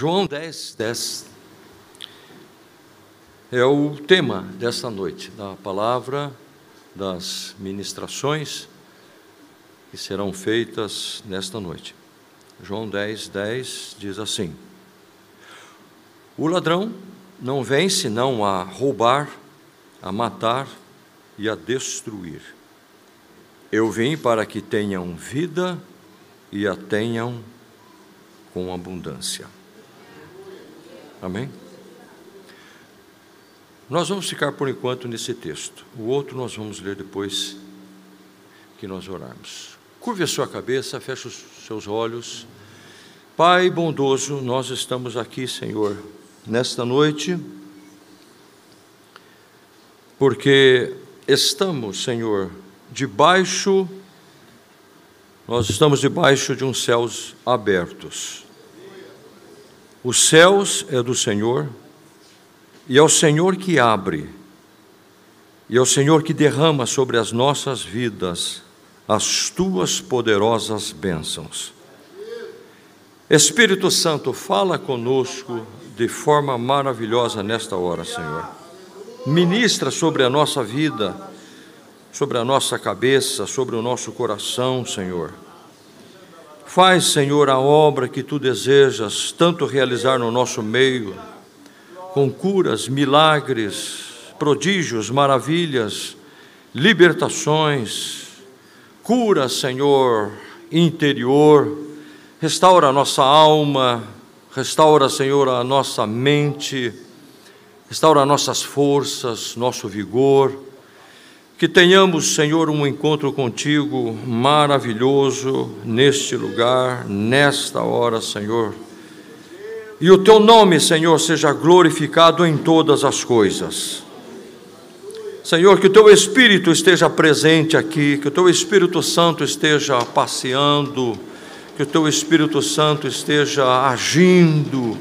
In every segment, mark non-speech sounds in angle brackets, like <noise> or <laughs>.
João 10, 10 é o tema desta noite, da palavra, das ministrações que serão feitas nesta noite. João 10, 10 diz assim: O ladrão não vem senão a roubar, a matar e a destruir. Eu vim para que tenham vida e a tenham com abundância. Amém? Nós vamos ficar por enquanto nesse texto. O outro nós vamos ler depois que nós orarmos. Curve a sua cabeça, feche os seus olhos. Pai bondoso, nós estamos aqui, Senhor, nesta noite, porque estamos, Senhor, debaixo, nós estamos debaixo de uns céus abertos. Os céus é do Senhor, e é o Senhor que abre, e é o Senhor que derrama sobre as nossas vidas as tuas poderosas bênçãos. Espírito Santo, fala conosco de forma maravilhosa nesta hora, Senhor. Ministra sobre a nossa vida, sobre a nossa cabeça, sobre o nosso coração, Senhor Faz, Senhor, a obra que tu desejas tanto realizar no nosso meio, com curas, milagres, prodígios, maravilhas, libertações, cura, Senhor, interior, restaura a nossa alma, restaura, Senhor, a nossa mente, restaura nossas forças, nosso vigor que tenhamos, Senhor, um encontro contigo maravilhoso neste lugar, nesta hora, Senhor. E o teu nome, Senhor, seja glorificado em todas as coisas. Senhor, que o teu Espírito esteja presente aqui, que o teu Espírito Santo esteja passeando, que o teu Espírito Santo esteja agindo,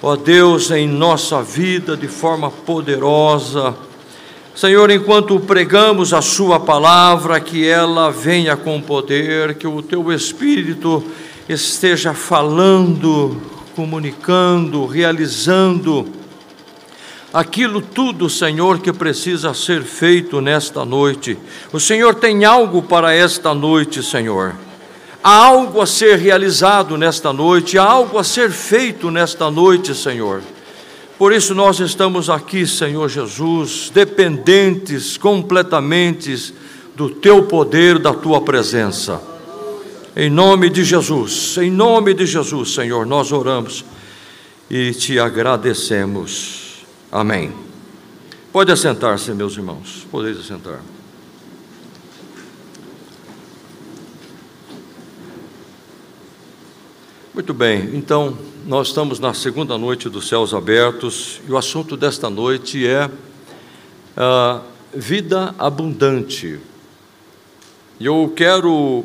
ó Deus, em nossa vida de forma poderosa Senhor, enquanto pregamos a Sua palavra, que ela venha com poder, que o Teu Espírito esteja falando, comunicando, realizando aquilo tudo, Senhor, que precisa ser feito nesta noite. O Senhor tem algo para esta noite, Senhor. Há algo a ser realizado nesta noite, há algo a ser feito nesta noite, Senhor. Por isso nós estamos aqui, Senhor Jesus, dependentes completamente do teu poder, da tua presença. Em nome de Jesus, em nome de Jesus, Senhor, nós oramos e te agradecemos. Amém. Pode assentar-se, meus irmãos. Podeis assentar. Muito bem, então nós estamos na segunda noite dos céus abertos e o assunto desta noite é a vida abundante. E eu quero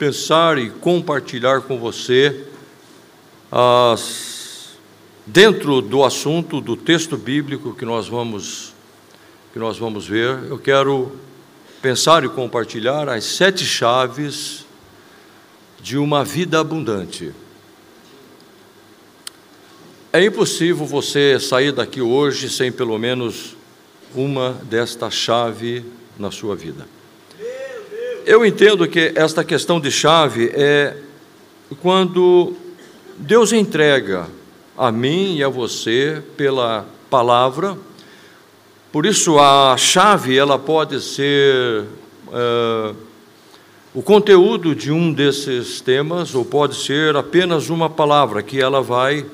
pensar e compartilhar com você as, dentro do assunto do texto bíblico que nós vamos que nós vamos ver, eu quero pensar e compartilhar as sete chaves de uma vida abundante. É impossível você sair daqui hoje sem pelo menos uma desta chave na sua vida. Eu entendo que esta questão de chave é quando Deus entrega a mim e a você pela palavra. Por isso a chave ela pode ser é, o conteúdo de um desses temas ou pode ser apenas uma palavra que ela vai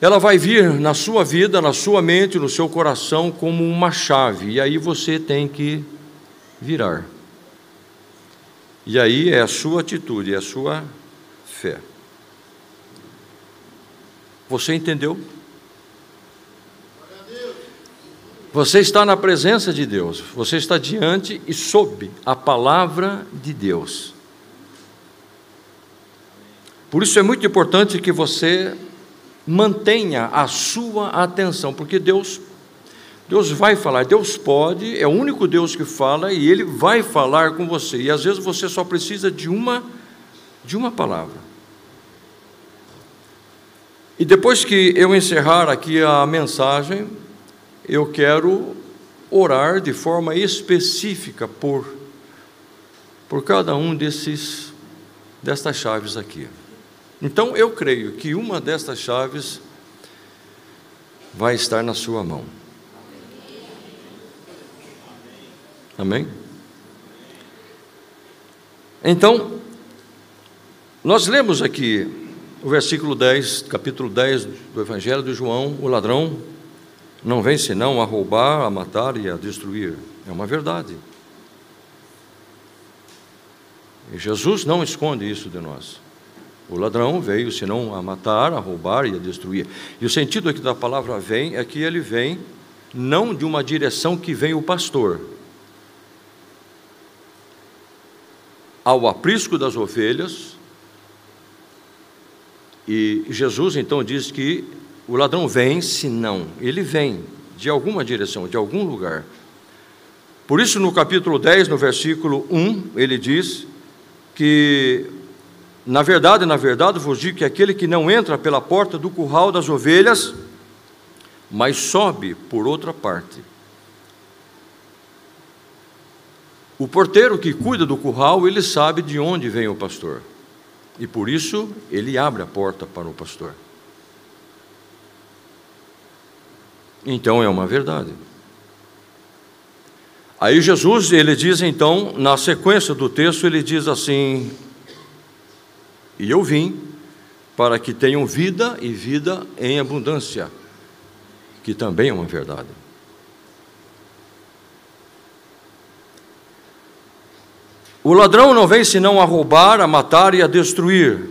ela vai vir na sua vida, na sua mente, no seu coração como uma chave, e aí você tem que virar. E aí é a sua atitude, é a sua fé. Você entendeu? Você está na presença de Deus, você está diante e sob a palavra de Deus. Por isso é muito importante que você mantenha a sua atenção, porque Deus Deus vai falar, Deus pode, é o único Deus que fala e ele vai falar com você. E às vezes você só precisa de uma de uma palavra. E depois que eu encerrar aqui a mensagem, eu quero orar de forma específica por por cada um desses destas chaves aqui. Então eu creio que uma destas chaves vai estar na sua mão. Amém? Então, nós lemos aqui o versículo 10, capítulo 10 do Evangelho de João: o ladrão não vem senão a roubar, a matar e a destruir. É uma verdade. E Jesus não esconde isso de nós. O ladrão veio senão a matar, a roubar e a destruir. E o sentido aqui da palavra vem é que ele vem não de uma direção que vem o pastor. Ao aprisco das ovelhas, e Jesus então diz que o ladrão vem, se não, ele vem de alguma direção, de algum lugar. Por isso, no capítulo 10, no versículo 1, ele diz que, na verdade, na verdade, vos digo que aquele que não entra pela porta do curral das ovelhas, mas sobe por outra parte. O porteiro que cuida do curral, ele sabe de onde vem o pastor. E por isso ele abre a porta para o pastor. Então é uma verdade. Aí Jesus, ele diz então, na sequência do texto, ele diz assim: E eu vim para que tenham vida e vida em abundância, que também é uma verdade. O ladrão não vem senão a roubar, a matar e a destruir.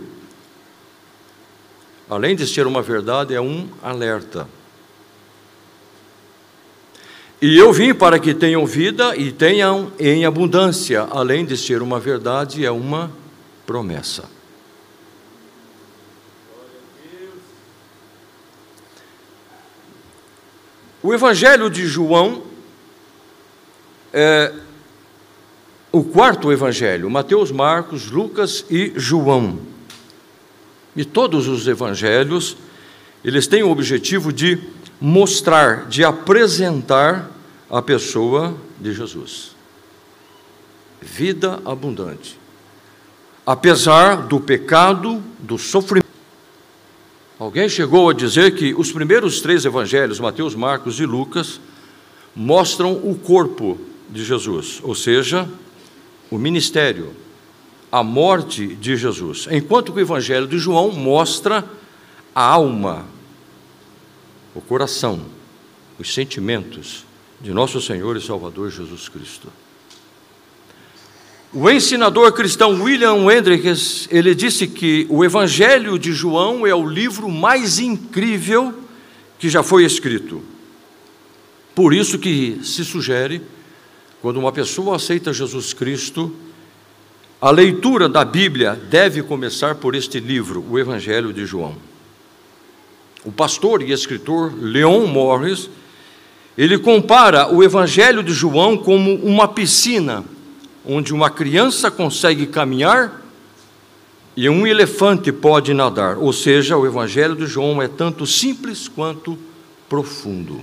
Além de ser uma verdade, é um alerta. E eu vim para que tenham vida e tenham em abundância, além de ser uma verdade, é uma promessa. O Evangelho de João é o quarto Evangelho, Mateus, Marcos, Lucas e João. E todos os evangelhos, eles têm o objetivo de mostrar, de apresentar a pessoa de Jesus. Vida abundante. Apesar do pecado, do sofrimento. Alguém chegou a dizer que os primeiros três evangelhos, Mateus, Marcos e Lucas, mostram o corpo de Jesus, ou seja, o ministério, a morte de Jesus, enquanto que o evangelho de João mostra a alma, o coração, os sentimentos de nosso Senhor e Salvador Jesus Cristo. O ensinador cristão William Hendricks, ele disse que o Evangelho de João é o livro mais incrível que já foi escrito. Por isso que se sugere, quando uma pessoa aceita Jesus Cristo, a leitura da Bíblia deve começar por este livro, o Evangelho de João. O pastor e escritor Leon Morris, ele compara o Evangelho de João como uma piscina, onde uma criança consegue caminhar e um elefante pode nadar. Ou seja, o Evangelho de João é tanto simples quanto profundo.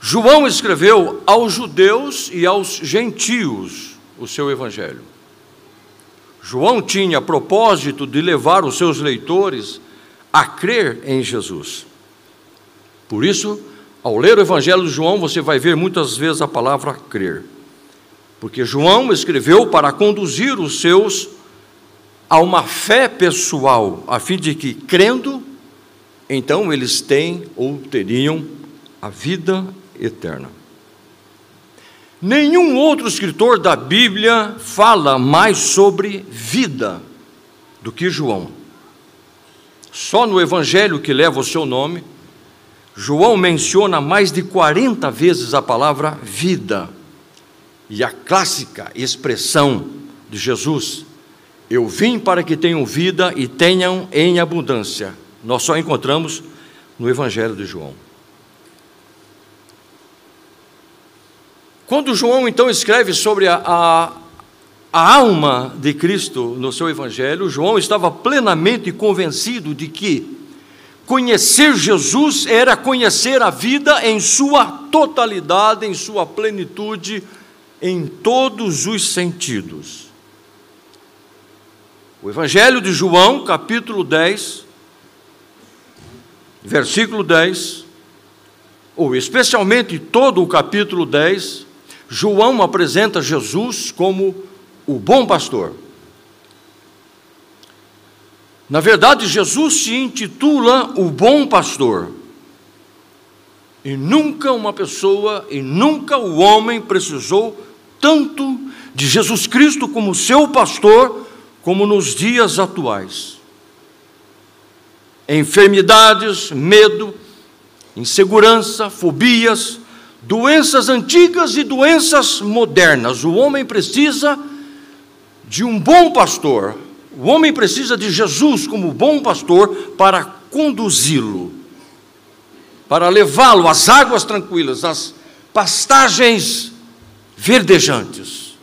João escreveu aos judeus e aos gentios o seu Evangelho. João tinha propósito de levar os seus leitores a crer em Jesus. Por isso, ao ler o Evangelho de João, você vai ver muitas vezes a palavra crer. Porque João escreveu para conduzir os seus a uma fé pessoal, a fim de que, crendo, então eles têm ou teriam a vida eterna. Nenhum outro escritor da Bíblia fala mais sobre vida do que João. Só no evangelho que leva o seu nome, João menciona mais de 40 vezes a palavra vida. E a clássica expressão de Jesus: Eu vim para que tenham vida e tenham em abundância. Nós só encontramos no Evangelho de João. Quando João então escreve sobre a, a, a alma de Cristo no seu Evangelho, João estava plenamente convencido de que conhecer Jesus era conhecer a vida em sua totalidade, em sua plenitude, em todos os sentidos. O Evangelho de João, capítulo 10, versículo 10, ou especialmente todo o capítulo 10, João apresenta Jesus como o bom pastor. Na verdade, Jesus se intitula o bom pastor. E nunca uma pessoa, e nunca o homem precisou tanto de Jesus Cristo como seu pastor, como nos dias atuais. Enfermidades, medo, insegurança, fobias, doenças antigas e doenças modernas. O homem precisa de um bom pastor. O homem precisa de Jesus como bom pastor para conduzi-lo, para levá-lo às águas tranquilas, às pastagens verdejantes.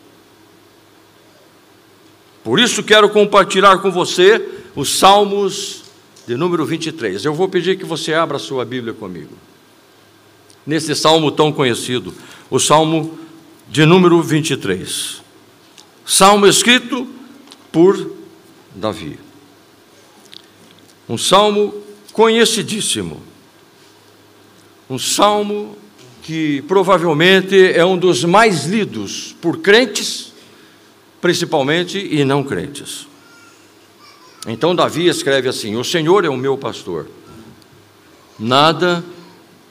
Por isso quero compartilhar com você os Salmos de número 23. Eu vou pedir que você abra sua Bíblia comigo. Nesse salmo tão conhecido, o Salmo de número 23. Salmo escrito por Davi. Um salmo conhecidíssimo. Um salmo que provavelmente é um dos mais lidos por crentes, principalmente, e não crentes. Então Davi escreve assim: O Senhor é o meu pastor, nada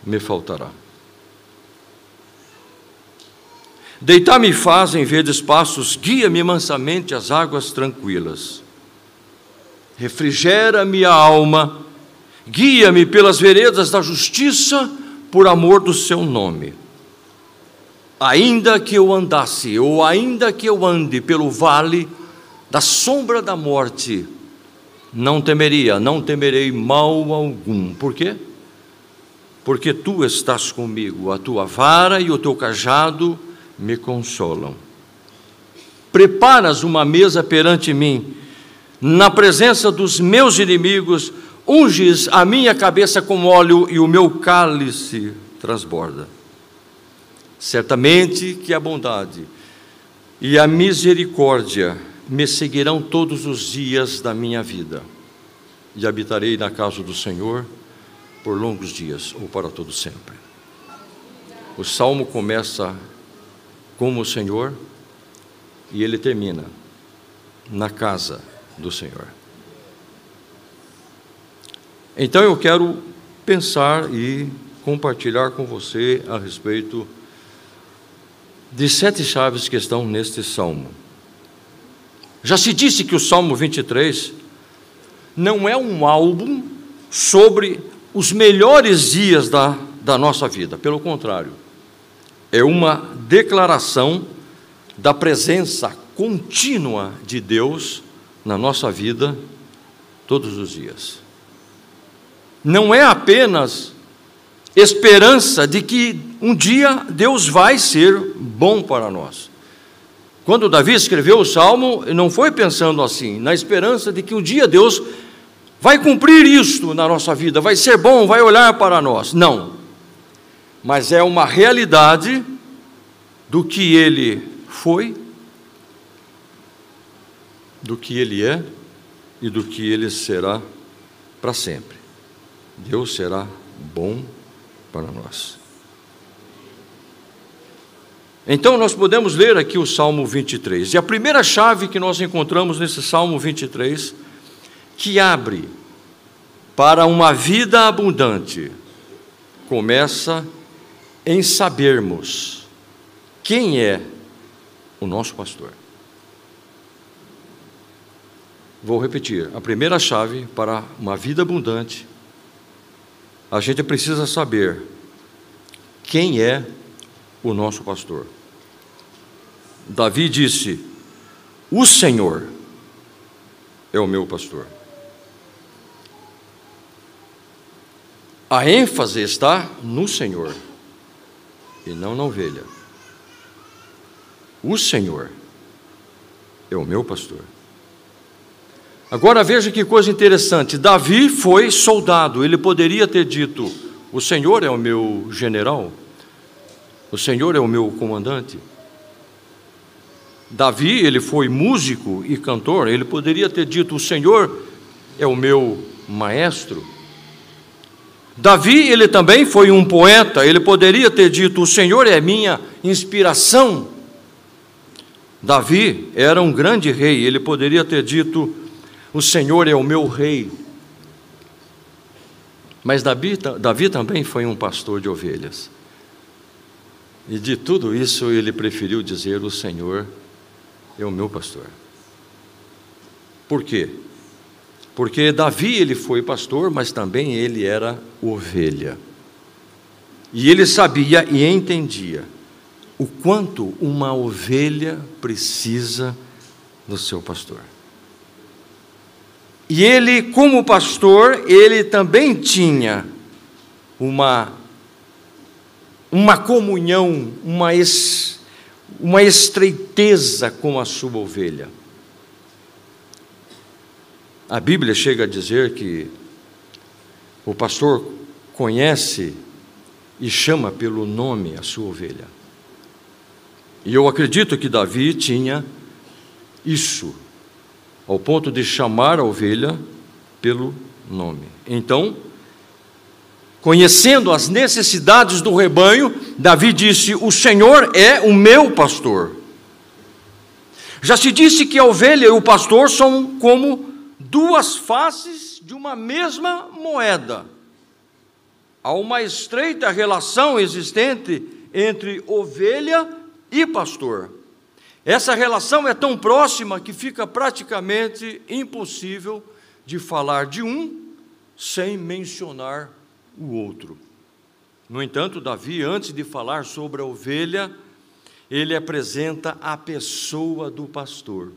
me faltará. Deitar-me faz em verdes passos, guia-me mansamente às águas tranquilas. Refrigera-me a alma, guia-me pelas veredas da justiça, por amor do seu nome. Ainda que eu andasse, ou ainda que eu ande pelo vale da sombra da morte, não temeria, não temerei mal algum. Por quê? Porque tu estás comigo, a tua vara e o teu cajado me consolam. Preparas uma mesa perante mim, na presença dos meus inimigos, unges a minha cabeça com óleo e o meu cálice transborda. Certamente que a bondade e a misericórdia me seguirão todos os dias da minha vida, e habitarei na casa do Senhor por longos dias ou para todo sempre. O salmo começa como o Senhor e ele termina na casa do Senhor. Então eu quero pensar e compartilhar com você a respeito de sete chaves que estão neste salmo. Já se disse que o Salmo 23 não é um álbum sobre os melhores dias da, da nossa vida, pelo contrário é uma declaração da presença contínua de Deus na nossa vida todos os dias. Não é apenas esperança de que um dia Deus vai ser bom para nós. Quando Davi escreveu o salmo, não foi pensando assim, na esperança de que um dia Deus vai cumprir isto na nossa vida, vai ser bom, vai olhar para nós. Não mas é uma realidade do que ele foi, do que ele é e do que ele será para sempre. Deus será bom para nós. Então nós podemos ler aqui o Salmo 23. E a primeira chave que nós encontramos nesse Salmo 23, que abre para uma vida abundante, começa em sabermos quem é o nosso pastor. Vou repetir: a primeira chave para uma vida abundante, a gente precisa saber quem é o nosso pastor. Davi disse: O Senhor é o meu pastor. A ênfase está no Senhor e não na ovelha. O Senhor é o meu pastor. Agora veja que coisa interessante: Davi foi soldado, ele poderia ter dito: O Senhor é o meu general, o Senhor é o meu comandante. Davi, ele foi músico e cantor, ele poderia ter dito: O Senhor é o meu maestro. Davi, ele também foi um poeta, ele poderia ter dito: O Senhor é minha inspiração. Davi era um grande rei, ele poderia ter dito: O Senhor é o meu rei. Mas Davi, Davi também foi um pastor de ovelhas. E de tudo isso ele preferiu dizer: O Senhor é o meu pastor. Por quê? Porque Davi ele foi pastor, mas também ele era ovelha. E ele sabia e entendia o quanto uma ovelha precisa do seu pastor. E ele, como pastor, ele também tinha uma uma comunhão, uma, es, uma estreiteza com a sua ovelha. A Bíblia chega a dizer que o pastor conhece e chama pelo nome a sua ovelha. E eu acredito que Davi tinha isso, ao ponto de chamar a ovelha pelo nome. Então, conhecendo as necessidades do rebanho, Davi disse: O Senhor é o meu pastor. Já se disse que a ovelha e o pastor são como duas faces de uma mesma moeda. Há uma estreita relação existente entre ovelha e pastor. Essa relação é tão próxima que fica praticamente impossível de falar de um sem mencionar o outro. No entanto, Davi, antes de falar sobre a ovelha, ele apresenta a pessoa do pastor.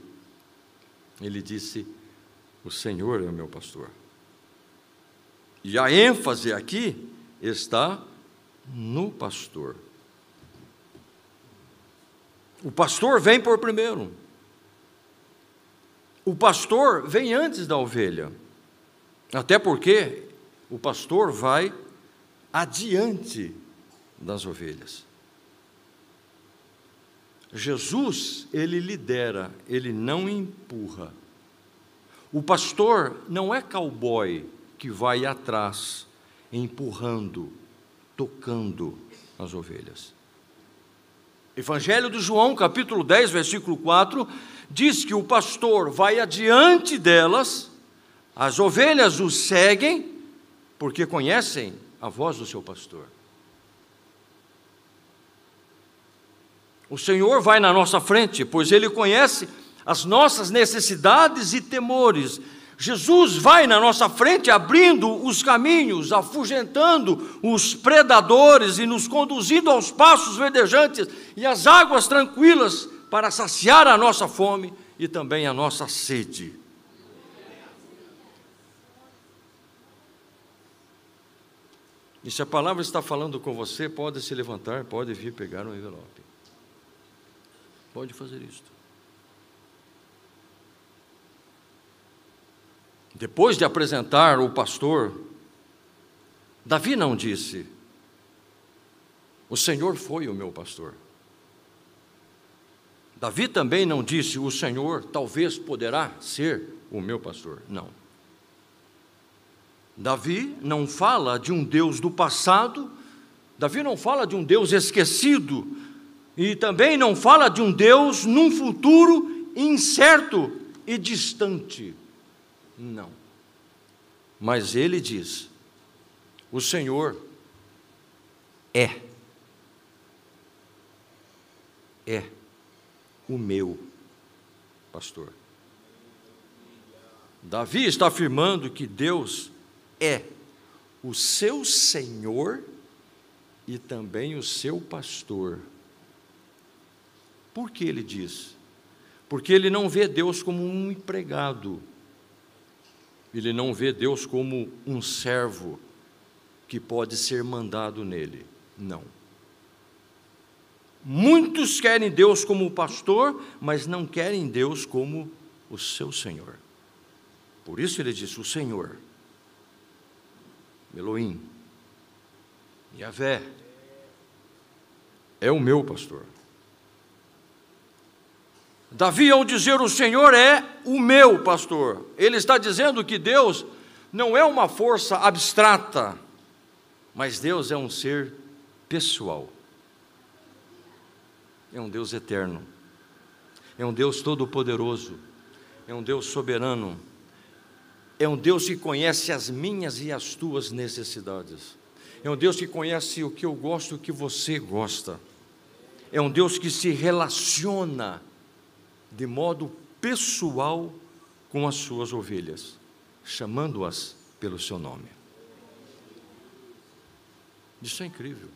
Ele disse: o Senhor é o meu pastor. E a ênfase aqui está no pastor. O pastor vem por primeiro. O pastor vem antes da ovelha. Até porque o pastor vai adiante das ovelhas. Jesus, ele lidera, ele não empurra. O pastor não é cowboy que vai atrás, empurrando, tocando as ovelhas. Evangelho de João, capítulo 10, versículo 4, diz que o pastor vai adiante delas, as ovelhas o seguem, porque conhecem a voz do seu pastor. O Senhor vai na nossa frente, pois ele conhece as nossas necessidades e temores. Jesus vai na nossa frente abrindo os caminhos, afugentando os predadores e nos conduzindo aos passos verdejantes e às águas tranquilas para saciar a nossa fome e também a nossa sede. E se a palavra está falando com você, pode se levantar, pode vir pegar um envelope. Pode fazer isto. Depois de apresentar o pastor, Davi não disse: O Senhor foi o meu pastor. Davi também não disse: O Senhor talvez poderá ser o meu pastor. Não. Davi não fala de um Deus do passado, Davi não fala de um Deus esquecido, e também não fala de um Deus num futuro incerto e distante. Não. Mas ele diz: o Senhor é, é o meu pastor. Davi está afirmando que Deus é o seu Senhor e também o seu pastor. Por que ele diz? Porque ele não vê Deus como um empregado ele não vê Deus como um servo que pode ser mandado nele. Não. Muitos querem Deus como pastor, mas não querem Deus como o seu Senhor. Por isso ele disse: O Senhor, Elohim, Yahvé, é o meu pastor. Davi, ao dizer o Senhor é o meu pastor, ele está dizendo que Deus não é uma força abstrata, mas Deus é um ser pessoal. É um Deus eterno, é um Deus todo-poderoso, é um Deus soberano, é um Deus que conhece as minhas e as tuas necessidades, é um Deus que conhece o que eu gosto e o que você gosta, é um Deus que se relaciona de modo pessoal com as suas ovelhas, chamando-as pelo seu nome. Isso é incrível.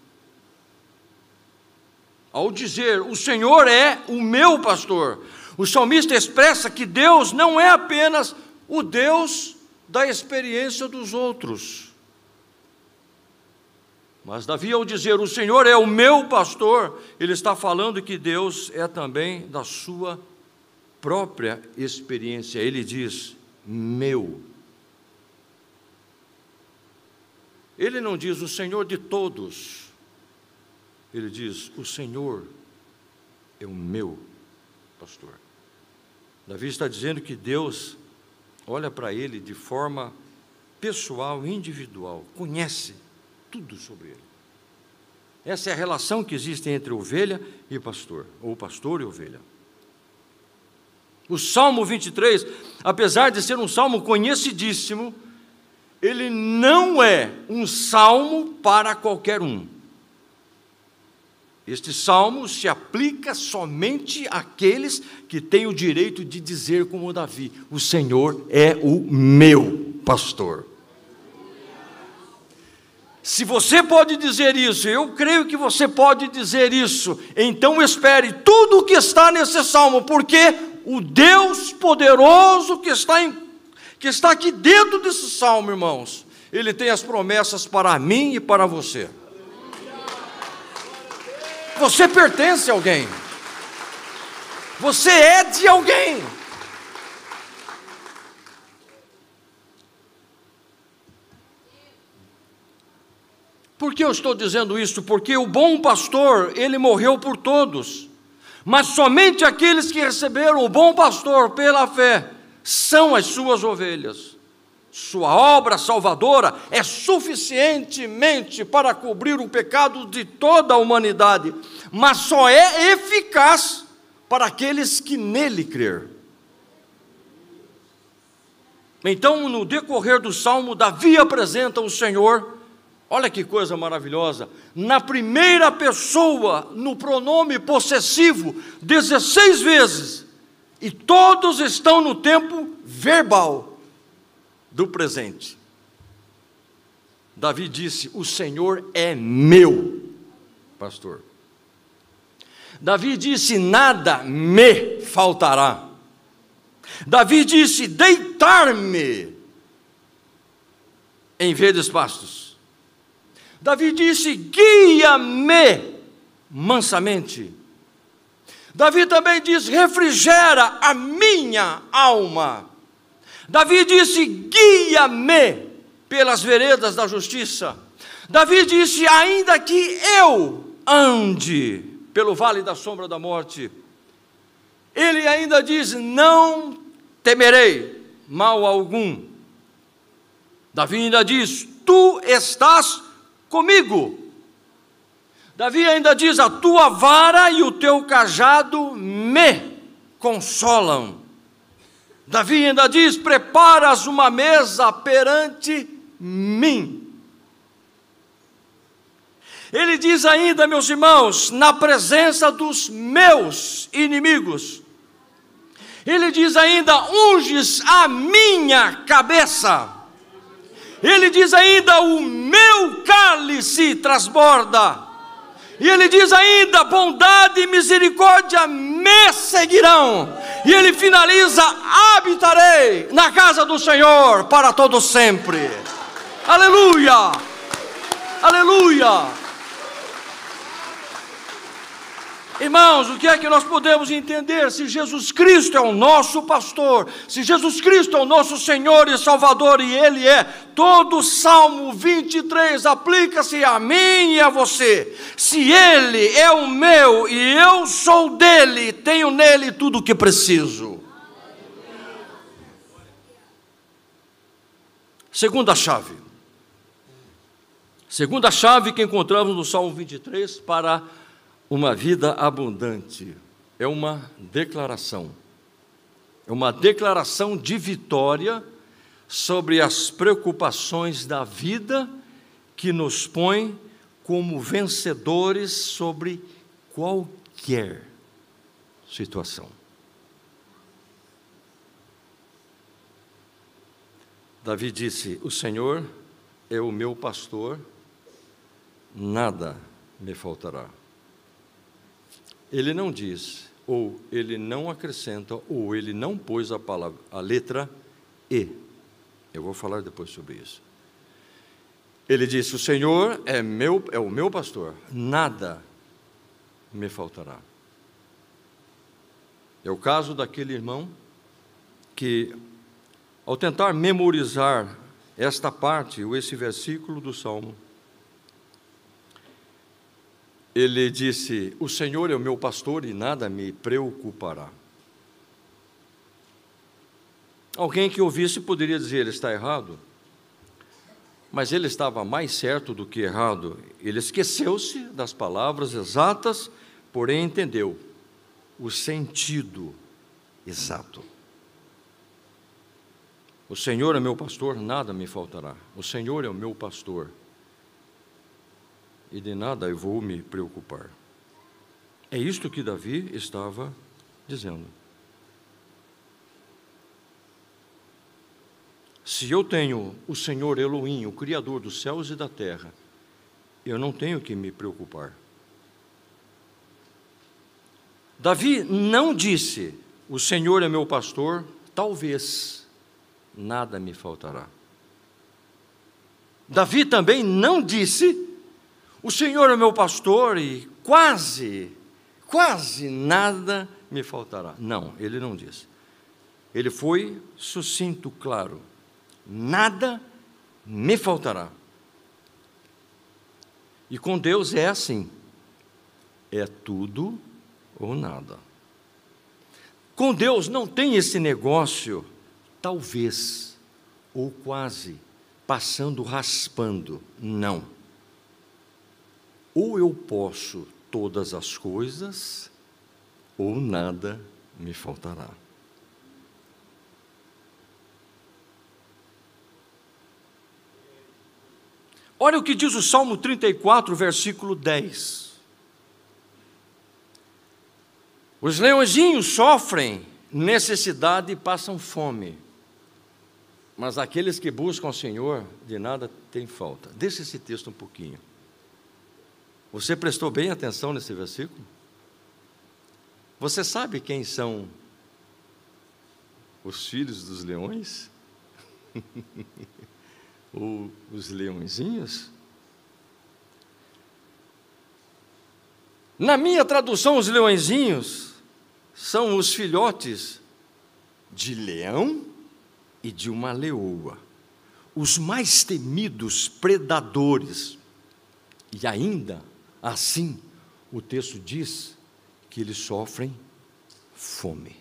Ao dizer, o Senhor é o meu pastor, o salmista expressa que Deus não é apenas o Deus da experiência dos outros. Mas Davi, ao dizer o Senhor é o meu pastor, ele está falando que Deus é também da sua própria experiência. Ele diz: meu. Ele não diz o Senhor de todos, ele diz: o Senhor é o meu pastor. Davi está dizendo que Deus olha para ele de forma pessoal, individual, conhece tudo sobre ele. Essa é a relação que existe entre ovelha e pastor, ou pastor e ovelha. O Salmo 23, apesar de ser um salmo conhecidíssimo, ele não é um salmo para qualquer um. Este salmo se aplica somente àqueles que têm o direito de dizer, como Davi: O Senhor é o meu pastor. Se você pode dizer isso, eu creio que você pode dizer isso, então espere tudo o que está nesse salmo, porque o Deus poderoso que está, em, que está aqui dentro desse salmo, irmãos. Ele tem as promessas para mim e para você. Você pertence a alguém. Você é de alguém. Por que eu estou dizendo isso? Porque o bom pastor, ele morreu por todos. Mas somente aqueles que receberam o bom pastor pela fé são as suas ovelhas. Sua obra salvadora é suficientemente para cobrir o pecado de toda a humanidade, mas só é eficaz para aqueles que nele crer. Então, no decorrer do salmo, Davi apresenta o Senhor Olha que coisa maravilhosa. Na primeira pessoa, no pronome possessivo, 16 vezes. E todos estão no tempo verbal do presente. Davi disse: O Senhor é meu pastor. Davi disse: Nada me faltará. Davi disse: Deitar-me em verdes pastos. Davi disse: guia-me mansamente. Davi também diz: refrigera a minha alma. Davi disse: guia-me pelas veredas da justiça. Davi disse: ainda que eu ande pelo vale da sombra da morte, ele ainda diz: não temerei mal algum. Davi ainda diz: tu estás comigo. Davi ainda diz: A tua vara e o teu cajado me consolam. Davi ainda diz: Preparas uma mesa perante mim. Ele diz ainda, meus irmãos, na presença dos meus inimigos. Ele diz ainda: unges a minha cabeça. Ele diz ainda: O meu cálice transborda. E ele diz ainda: bondade e misericórdia me seguirão. E ele finaliza: habitarei na casa do Senhor para todo sempre. Aleluia! Aleluia! Irmãos, o que é que nós podemos entender? Se Jesus Cristo é o nosso pastor, se Jesus Cristo é o nosso Senhor e Salvador, e Ele é, todo Salmo 23 aplica-se a mim e a você. Se Ele é o meu e eu sou dele, tenho nele tudo o que preciso. Segunda chave. Segunda chave que encontramos no Salmo 23 para uma vida abundante. É uma declaração. É uma declaração de vitória sobre as preocupações da vida que nos põe como vencedores sobre qualquer situação. Davi disse: O Senhor é o meu pastor, nada me faltará. Ele não diz, ou ele não acrescenta, ou ele não pôs a palavra, a letra E. Eu vou falar depois sobre isso. Ele disse: O Senhor é, meu, é o meu pastor, nada me faltará. É o caso daquele irmão que, ao tentar memorizar esta parte, ou esse versículo do Salmo, ele disse: O Senhor é o meu pastor e nada me preocupará. Alguém que ouvisse poderia dizer: está errado. Mas ele estava mais certo do que errado. Ele esqueceu-se das palavras exatas, porém entendeu o sentido exato. O Senhor é meu pastor, nada me faltará. O Senhor é o meu pastor e de nada eu vou me preocupar. É isto que Davi estava dizendo. Se eu tenho o Senhor Elohim, o Criador dos céus e da terra, eu não tenho que me preocupar. Davi não disse: O Senhor é meu pastor, talvez nada me faltará. Davi também não disse: o Senhor é meu pastor e quase, quase nada me faltará. Não, ele não disse. Ele foi sucinto, claro. Nada me faltará. E com Deus é assim: é tudo ou nada. Com Deus não tem esse negócio, talvez, ou quase, passando raspando. Não. Ou eu posso todas as coisas, ou nada me faltará. Olha o que diz o Salmo 34, versículo 10. Os leõezinhos sofrem necessidade e passam fome, mas aqueles que buscam o Senhor de nada têm falta. Deixa esse texto um pouquinho. Você prestou bem atenção nesse versículo? Você sabe quem são os filhos dos leões? <laughs> Ou os leõezinhos? Na minha tradução, os leõezinhos são os filhotes de leão e de uma leoa, os mais temidos predadores e ainda Assim, o texto diz que eles sofrem fome.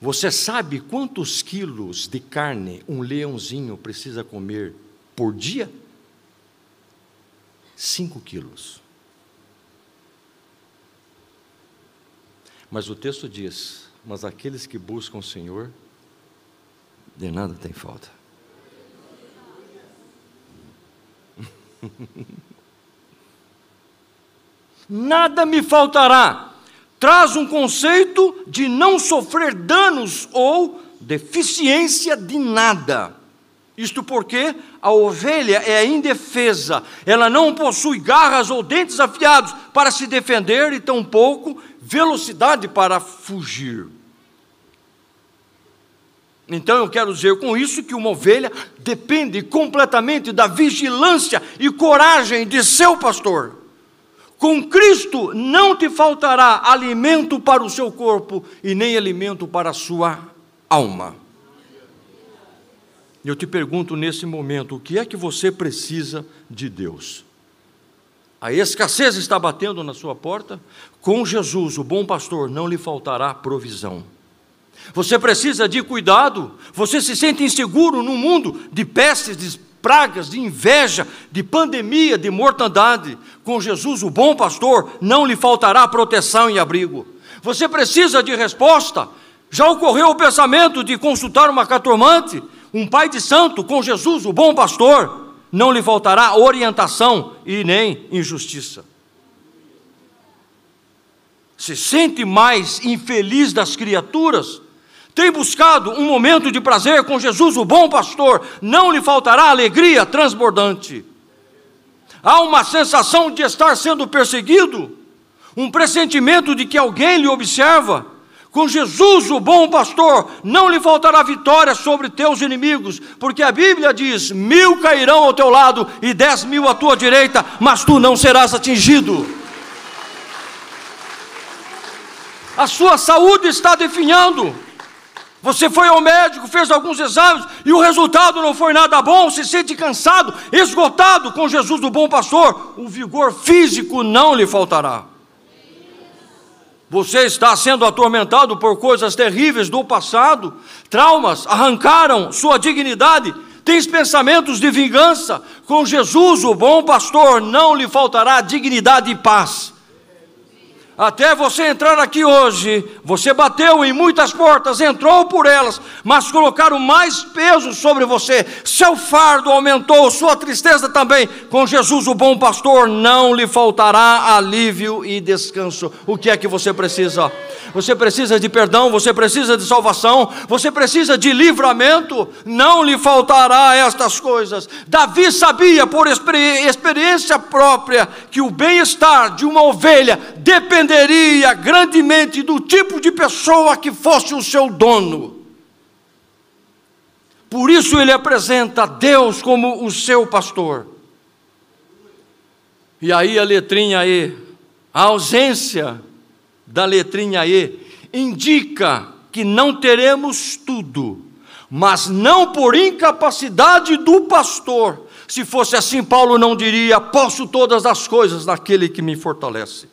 Você sabe quantos quilos de carne um leãozinho precisa comer por dia? Cinco quilos. Mas o texto diz: Mas aqueles que buscam o Senhor, de nada tem falta. <laughs> nada me faltará. Traz um conceito de não sofrer danos ou deficiência de nada. Isto porque a ovelha é indefesa, ela não possui garras ou dentes afiados para se defender e tampouco velocidade para fugir. Então eu quero dizer com isso que uma ovelha depende completamente da vigilância e coragem de seu pastor Com Cristo não te faltará alimento para o seu corpo e nem alimento para a sua alma. Eu te pergunto nesse momento: o que é que você precisa de Deus? A escassez está batendo na sua porta? Com Jesus, o bom pastor, não lhe faltará provisão. Você precisa de cuidado, você se sente inseguro no mundo de pestes, de pragas, de inveja, de pandemia, de mortandade. Com Jesus, o bom pastor, não lhe faltará proteção e abrigo. Você precisa de resposta. Já ocorreu o pensamento de consultar uma catormante, um pai de santo, com Jesus, o bom pastor, não lhe faltará orientação e nem injustiça. Se sente mais infeliz das criaturas, tem buscado um momento de prazer com Jesus, o bom pastor, não lhe faltará alegria transbordante. Há uma sensação de estar sendo perseguido, um pressentimento de que alguém lhe observa. Com Jesus, o bom pastor, não lhe faltará vitória sobre teus inimigos, porque a Bíblia diz: mil cairão ao teu lado e dez mil à tua direita, mas tu não serás atingido. A sua saúde está definhando. Você foi ao médico, fez alguns exames e o resultado não foi nada bom, se sente cansado, esgotado com Jesus do bom pastor, o vigor físico não lhe faltará. Você está sendo atormentado por coisas terríveis do passado, traumas arrancaram sua dignidade, tens pensamentos de vingança. Com Jesus, o bom pastor, não lhe faltará dignidade e paz. Até você entrar aqui hoje, você bateu em muitas portas, entrou por elas, mas colocaram mais peso sobre você. Seu fardo aumentou, sua tristeza também. Com Jesus, o bom pastor, não lhe faltará alívio e descanso. O que é que você precisa? Você precisa de perdão, você precisa de salvação, você precisa de livramento. Não lhe faltará estas coisas. Davi sabia por experiência própria que o bem-estar de uma ovelha depende dependeria grandemente do tipo de pessoa que fosse o seu dono. Por isso ele apresenta Deus como o seu pastor. E aí a letrinha E, a ausência da letrinha E, indica que não teremos tudo, mas não por incapacidade do pastor. Se fosse assim, Paulo não diria: posso todas as coisas naquele que me fortalece.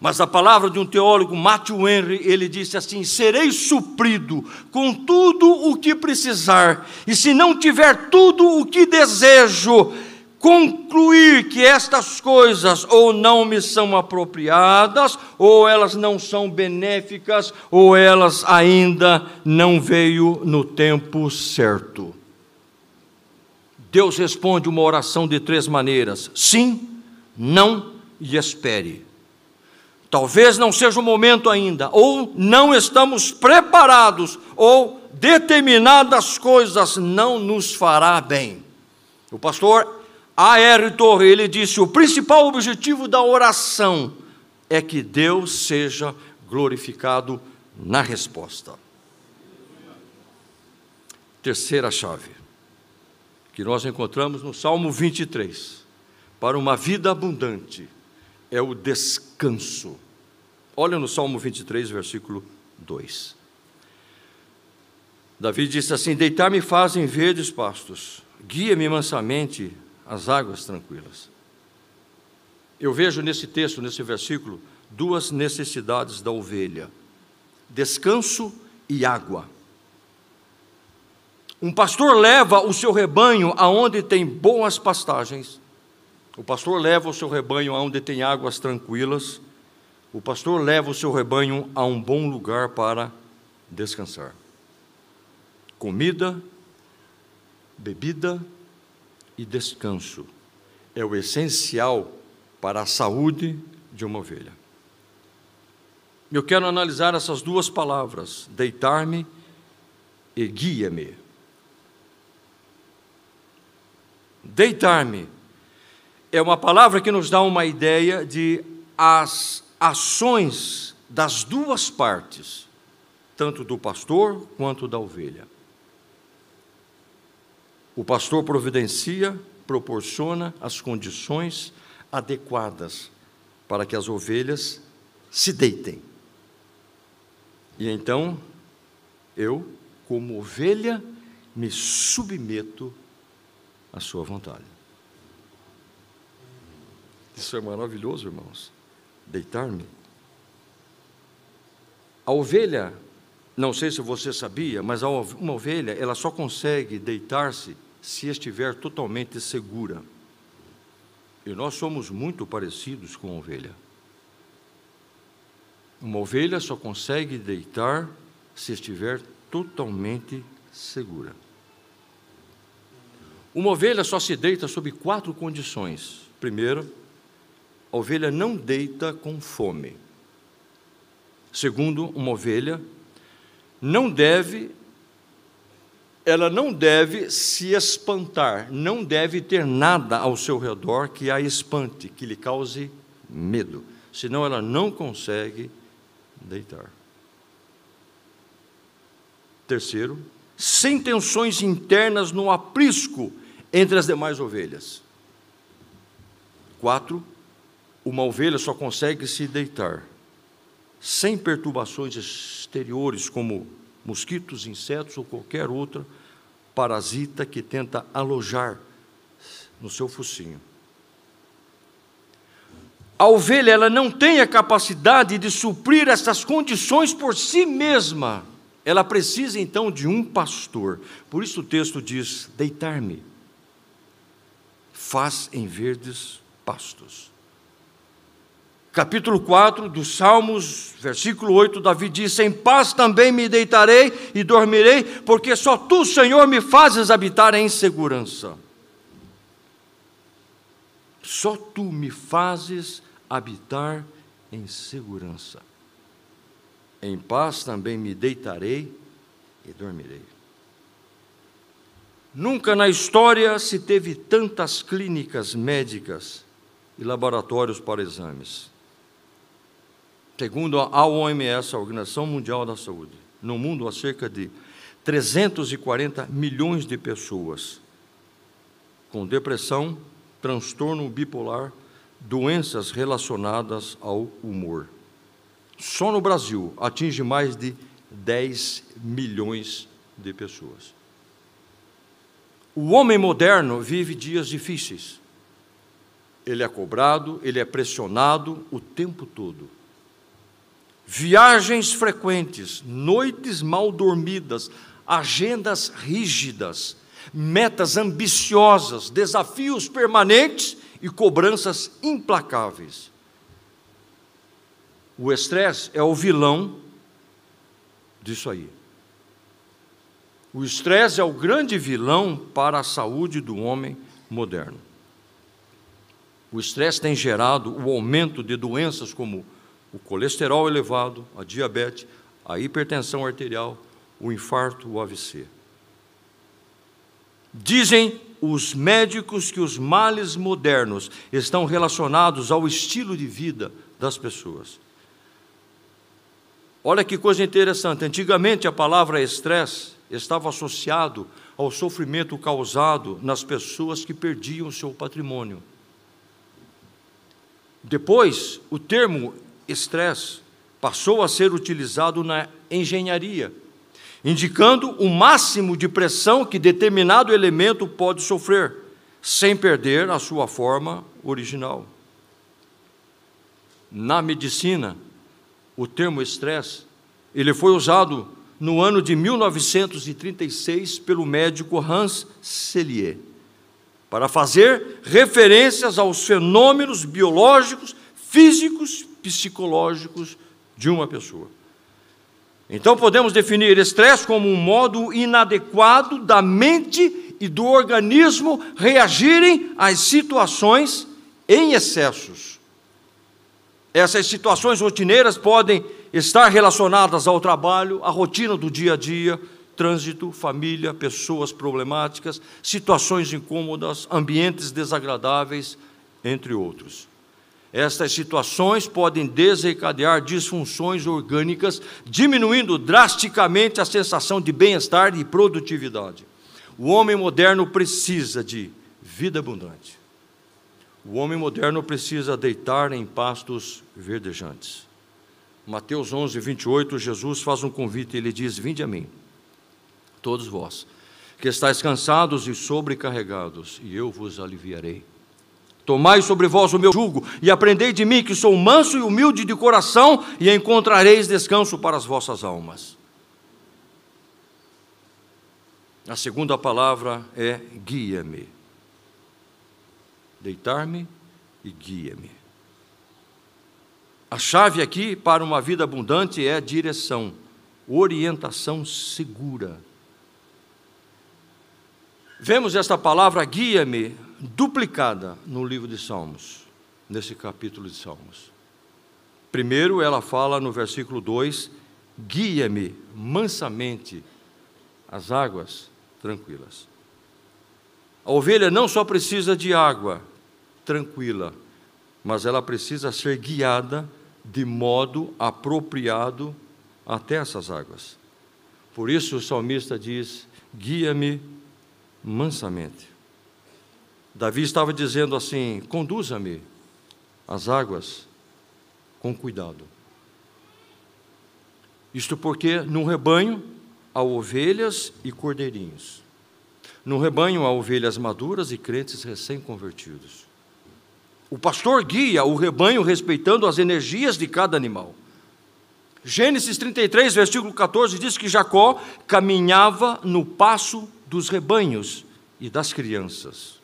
Mas a palavra de um teólogo, Matthew Henry, ele disse assim: serei suprido com tudo o que precisar, e se não tiver tudo o que desejo, concluir que estas coisas ou não me são apropriadas, ou elas não são benéficas, ou elas ainda não veio no tempo certo. Deus responde uma oração de três maneiras: sim, não e espere. Talvez não seja o momento ainda, ou não estamos preparados, ou determinadas coisas não nos fará bem. O pastor A.R. Torre, ele disse: o principal objetivo da oração é que Deus seja glorificado na resposta. Terceira chave, que nós encontramos no Salmo 23, para uma vida abundante é o descanso. Olha no Salmo 23, versículo 2. Davi disse assim: Deitar-me fazem verdes pastos, guia-me mansamente às águas tranquilas. Eu vejo nesse texto, nesse versículo, duas necessidades da ovelha: descanso e água. Um pastor leva o seu rebanho aonde tem boas pastagens o pastor leva o seu rebanho aonde tem águas tranquilas. O pastor leva o seu rebanho a um bom lugar para descansar. Comida, bebida e descanso é o essencial para a saúde de uma ovelha. Eu quero analisar essas duas palavras, deitar-me e guia-me. Deitar-me é uma palavra que nos dá uma ideia de as ações das duas partes, tanto do pastor quanto da ovelha. O pastor providencia, proporciona as condições adequadas para que as ovelhas se deitem. E então eu, como ovelha, me submeto à sua vontade. Isso é maravilhoso, irmãos. Deitar-me. A ovelha, não sei se você sabia, mas uma ovelha, ela só consegue deitar-se se estiver totalmente segura. E nós somos muito parecidos com a ovelha. Uma ovelha só consegue deitar se estiver totalmente segura. Uma ovelha só se deita sob quatro condições. Primeiro, a ovelha não deita com fome. Segundo, uma ovelha não deve ela não deve se espantar, não deve ter nada ao seu redor que a espante, que lhe cause medo, senão ela não consegue deitar. Terceiro, sem tensões internas no aprisco entre as demais ovelhas. Quatro, uma ovelha só consegue se deitar sem perturbações exteriores como mosquitos, insetos ou qualquer outra parasita que tenta alojar no seu focinho. A ovelha ela não tem a capacidade de suprir essas condições por si mesma. Ela precisa então de um pastor. Por isso o texto diz: deitar-me, faz em verdes pastos capítulo 4 dos Salmos, versículo 8, Davi diz: Em paz também me deitarei e dormirei, porque só tu, Senhor, me fazes habitar em segurança. Só tu me fazes habitar em segurança. Em paz também me deitarei e dormirei. Nunca na história se teve tantas clínicas médicas e laboratórios para exames. Segundo a OMS, a Organização Mundial da Saúde, no mundo há cerca de 340 milhões de pessoas com depressão, transtorno bipolar, doenças relacionadas ao humor. Só no Brasil atinge mais de 10 milhões de pessoas. O homem moderno vive dias difíceis. Ele é cobrado, ele é pressionado o tempo todo viagens frequentes, noites mal dormidas, agendas rígidas, metas ambiciosas, desafios permanentes e cobranças implacáveis. O estresse é o vilão disso aí. O estresse é o grande vilão para a saúde do homem moderno. O estresse tem gerado o aumento de doenças como o colesterol elevado, a diabetes, a hipertensão arterial, o infarto, o AVC. Dizem os médicos que os males modernos estão relacionados ao estilo de vida das pessoas. Olha que coisa interessante. Antigamente a palavra estresse estava associado ao sofrimento causado nas pessoas que perdiam seu patrimônio. Depois, o termo estresse passou a ser utilizado na engenharia, indicando o máximo de pressão que determinado elemento pode sofrer, sem perder a sua forma original. Na medicina, o termo estresse, ele foi usado no ano de 1936 pelo médico Hans Selye, para fazer referências aos fenômenos biológicos, físicos psicológicos de uma pessoa. Então podemos definir estresse como um modo inadequado da mente e do organismo reagirem às situações em excessos. Essas situações rotineiras podem estar relacionadas ao trabalho, à rotina do dia a dia, trânsito, família, pessoas problemáticas, situações incômodas, ambientes desagradáveis, entre outros. Estas situações podem desencadear disfunções orgânicas, diminuindo drasticamente a sensação de bem-estar e produtividade. O homem moderno precisa de vida abundante. O homem moderno precisa deitar em pastos verdejantes. Mateus 11, 28, Jesus faz um convite, ele diz: Vinde a mim, todos vós, que estáis cansados e sobrecarregados, e eu vos aliviarei. Tomai sobre vós o meu jugo e aprendei de mim, que sou manso e humilde de coração, e encontrareis descanso para as vossas almas. A segunda palavra é guia-me. Deitar-me e guia-me. A chave aqui para uma vida abundante é direção, orientação segura. Vemos esta palavra guia-me duplicada no livro de Salmos, nesse capítulo de Salmos. Primeiro, ela fala no versículo 2: guia-me mansamente às águas tranquilas. A ovelha não só precisa de água tranquila, mas ela precisa ser guiada de modo apropriado até essas águas. Por isso o salmista diz: guia-me mansamente. Davi estava dizendo assim: conduza-me às águas com cuidado. Isto porque no rebanho há ovelhas e cordeirinhos. No rebanho há ovelhas maduras e crentes recém-convertidos. O pastor guia o rebanho respeitando as energias de cada animal. Gênesis 33, versículo 14 diz que Jacó caminhava no passo dos rebanhos e das crianças.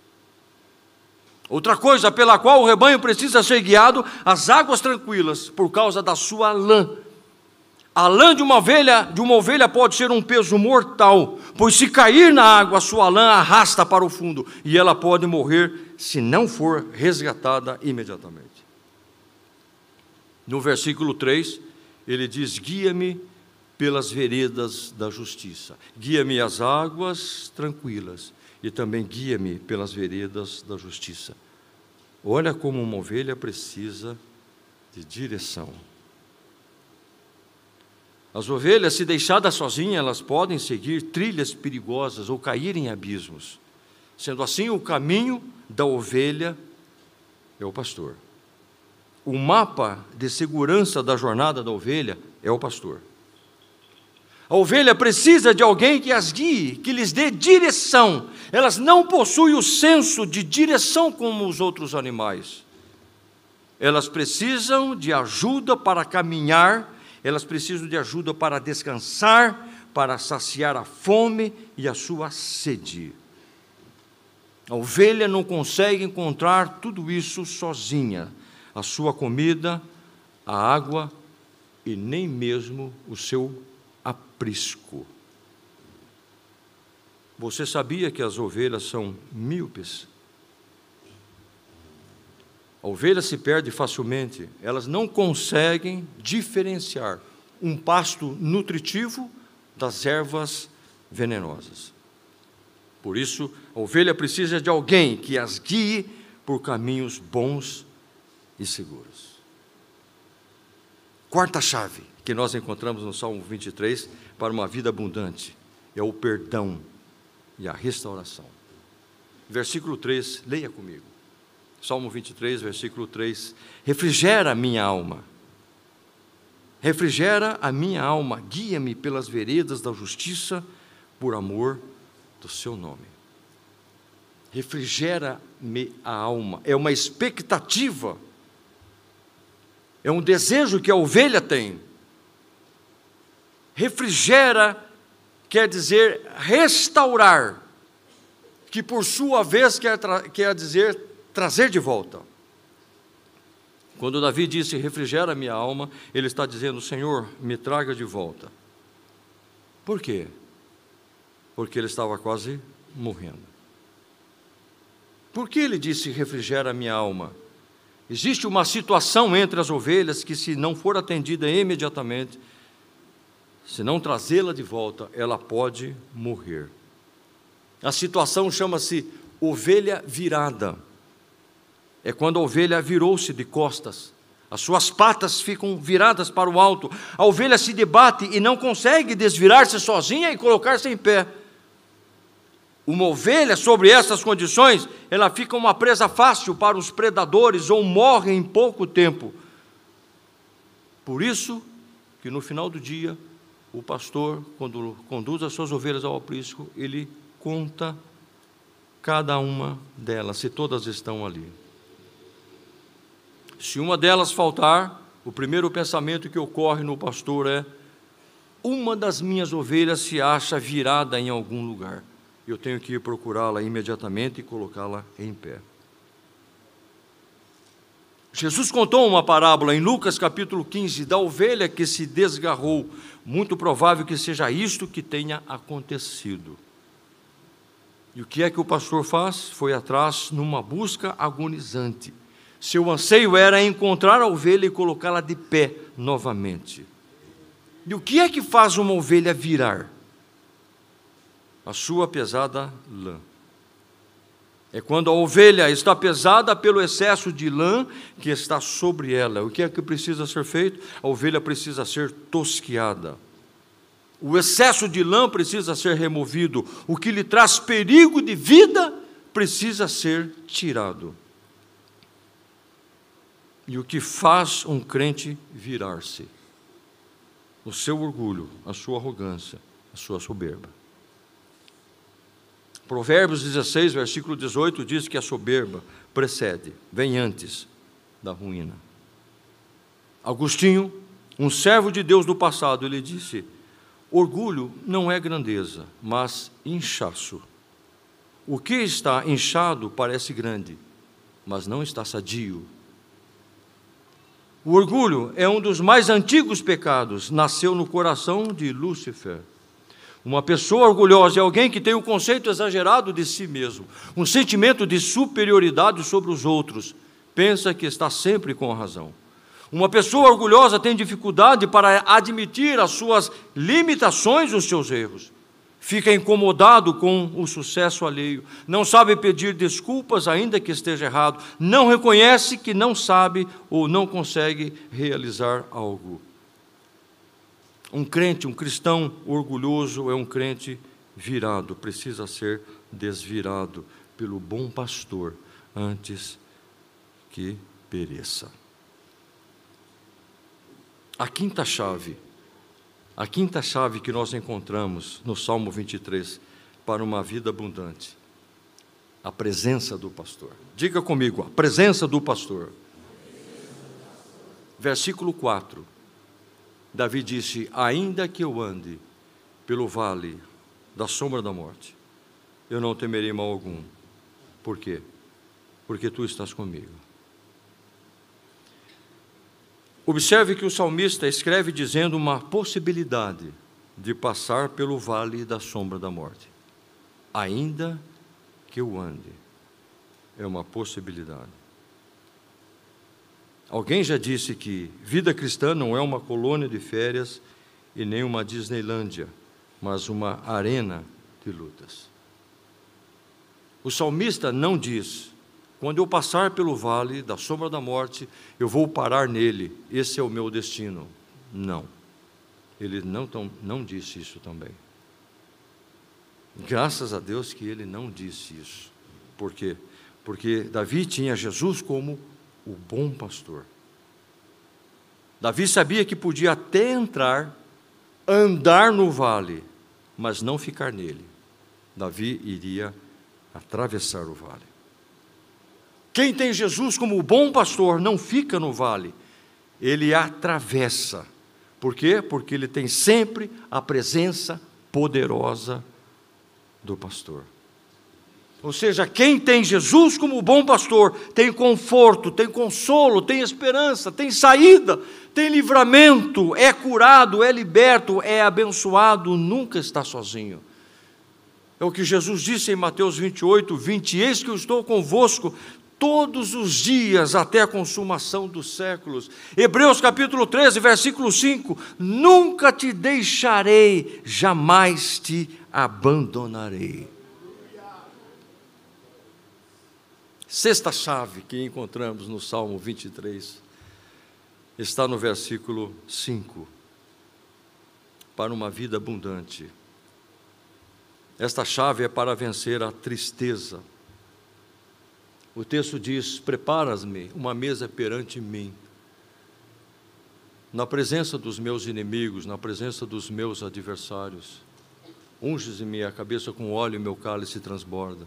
Outra coisa pela qual o rebanho precisa ser guiado, as águas tranquilas, por causa da sua lã. A lã de uma ovelha, de uma ovelha pode ser um peso mortal, pois se cair na água, sua lã arrasta para o fundo e ela pode morrer se não for resgatada imediatamente. No versículo 3, ele diz: Guia-me pelas veredas da justiça, guia-me às águas tranquilas e também guia-me pelas veredas da justiça. Olha como uma ovelha precisa de direção. As ovelhas, se deixadas sozinhas, elas podem seguir trilhas perigosas ou cair em abismos. Sendo assim, o caminho da ovelha é o pastor. O mapa de segurança da jornada da ovelha é o pastor. A ovelha precisa de alguém que as guie, que lhes dê direção. Elas não possuem o senso de direção como os outros animais. Elas precisam de ajuda para caminhar elas precisam de ajuda para descansar, para saciar a fome e a sua sede. A ovelha não consegue encontrar tudo isso sozinha: a sua comida, a água e nem mesmo o seu aprisco. Você sabia que as ovelhas são míopes? A ovelha se perde facilmente, elas não conseguem diferenciar um pasto nutritivo das ervas venenosas. Por isso, a ovelha precisa de alguém que as guie por caminhos bons e seguros. Quarta chave que nós encontramos no Salmo 23 para uma vida abundante é o perdão e a restauração. Versículo 3, leia comigo. Salmo 23, versículo 3: Refrigera minha alma, refrigera a minha alma, guia-me pelas veredas da justiça, por amor do seu nome. Refrigera-me a alma, é uma expectativa, é um desejo que a ovelha tem. Refrigera quer dizer restaurar, que por sua vez quer, quer dizer trazer de volta. Quando Davi disse refrigera minha alma, ele está dizendo: Senhor, me traga de volta. Por quê? Porque ele estava quase morrendo. Por que ele disse refrigera minha alma? Existe uma situação entre as ovelhas que, se não for atendida imediatamente, se não trazê-la de volta, ela pode morrer. A situação chama-se ovelha virada é quando a ovelha virou-se de costas. As suas patas ficam viradas para o alto. A ovelha se debate e não consegue desvirar-se sozinha e colocar-se em pé. Uma ovelha sobre essas condições, ela fica uma presa fácil para os predadores ou morre em pouco tempo. Por isso que no final do dia, o pastor, quando conduz as suas ovelhas ao aprisco, ele conta cada uma delas, se todas estão ali. Se uma delas faltar, o primeiro pensamento que ocorre no pastor é: uma das minhas ovelhas se acha virada em algum lugar eu tenho que ir procurá-la imediatamente e colocá-la em pé. Jesus contou uma parábola em Lucas capítulo 15 da ovelha que se desgarrou. Muito provável que seja isto que tenha acontecido. E o que é que o pastor faz? Foi atrás numa busca agonizante. Seu anseio era encontrar a ovelha e colocá-la de pé novamente. E o que é que faz uma ovelha virar? a sua pesada lã. É quando a ovelha está pesada pelo excesso de lã que está sobre ela. O que é que precisa ser feito? A ovelha precisa ser tosquiada. O excesso de lã precisa ser removido. O que lhe traz perigo de vida precisa ser tirado. E o que faz um crente virar-se? O seu orgulho, a sua arrogância, a sua soberba. Provérbios 16, versículo 18 diz que a soberba precede, vem antes da ruína. Agostinho, um servo de Deus do passado, ele disse: Orgulho não é grandeza, mas inchaço. O que está inchado parece grande, mas não está sadio. O orgulho é um dos mais antigos pecados, nasceu no coração de Lúcifer. Uma pessoa orgulhosa é alguém que tem um conceito exagerado de si mesmo, um sentimento de superioridade sobre os outros, pensa que está sempre com razão. Uma pessoa orgulhosa tem dificuldade para admitir as suas limitações, os seus erros. Fica incomodado com o sucesso alheio, não sabe pedir desculpas, ainda que esteja errado, não reconhece que não sabe ou não consegue realizar algo. Um crente, um cristão orgulhoso é um crente virado, precisa ser desvirado pelo bom pastor antes que pereça. A quinta chave, a quinta chave que nós encontramos no Salmo 23 para uma vida abundante, a presença do pastor. Diga comigo, a presença do pastor. Versículo 4 Davi disse: Ainda que eu ande pelo vale da sombra da morte, eu não temerei mal algum. Por quê? Porque tu estás comigo. Observe que o salmista escreve dizendo uma possibilidade de passar pelo vale da sombra da morte. Ainda que eu ande, é uma possibilidade. Alguém já disse que vida cristã não é uma colônia de férias e nem uma Disneylândia, mas uma arena de lutas. O salmista não diz: quando eu passar pelo vale da sombra da morte, eu vou parar nele, esse é o meu destino. Não. Ele não, tão, não disse isso também. Graças a Deus que ele não disse isso. Por quê? Porque Davi tinha Jesus como o bom pastor. Davi sabia que podia até entrar, andar no vale, mas não ficar nele. Davi iria atravessar o vale. Quem tem Jesus como o bom pastor não fica no vale, ele atravessa. Por quê? Porque ele tem sempre a presença poderosa do pastor. Ou seja, quem tem Jesus como bom pastor tem conforto, tem consolo, tem esperança, tem saída, tem livramento, é curado, é liberto, é abençoado, nunca está sozinho. É o que Jesus disse em Mateus 28, 20: Eis que eu estou convosco todos os dias até a consumação dos séculos. Hebreus capítulo 13, versículo 5: Nunca te deixarei, jamais te abandonarei. Sexta chave que encontramos no Salmo 23 está no versículo 5. Para uma vida abundante. Esta chave é para vencer a tristeza. O texto diz: Preparas-me uma mesa perante mim, na presença dos meus inimigos, na presença dos meus adversários. Unges-me a cabeça com óleo e meu cálice transborda.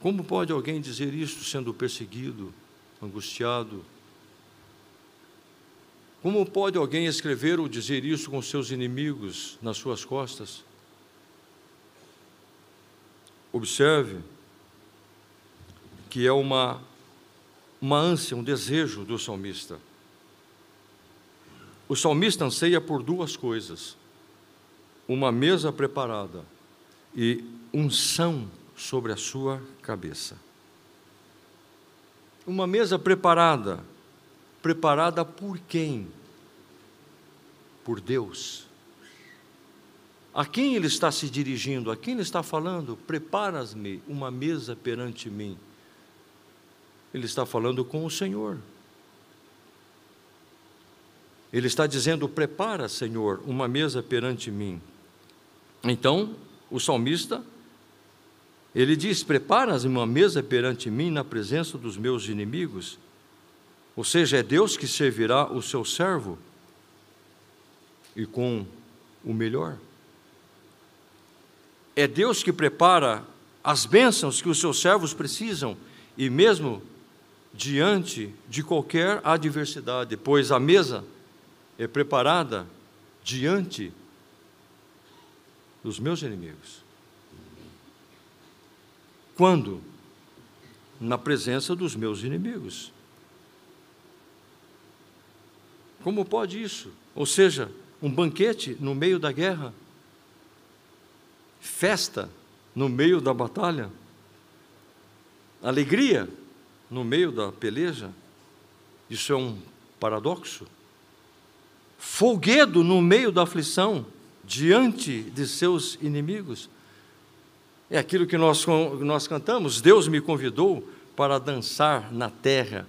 Como pode alguém dizer isto sendo perseguido, angustiado? Como pode alguém escrever ou dizer isso com seus inimigos nas suas costas? Observe que é uma, uma ânsia, um desejo do salmista. O salmista anseia por duas coisas: uma mesa preparada e unção sobre a sua cabeça. Uma mesa preparada. Preparada por quem? Por Deus. A quem ele está se dirigindo? A quem ele está falando? Preparas-me uma mesa perante mim. Ele está falando com o Senhor. Ele está dizendo: Prepara, Senhor, uma mesa perante mim. Então, o salmista, ele diz: Preparas uma mesa perante mim na presença dos meus inimigos. Ou seja, é Deus que servirá o seu servo e com o melhor. É Deus que prepara as bênçãos que os seus servos precisam, e mesmo diante de qualquer adversidade, pois a mesa é preparada diante dos meus inimigos. Quando? Na presença dos meus inimigos. Como pode isso? Ou seja, um banquete no meio da guerra festa no meio da batalha, alegria no meio da peleja. Isso é um paradoxo. Folguedo no meio da aflição, diante de seus inimigos. É aquilo que nós, nós cantamos: Deus me convidou para dançar na terra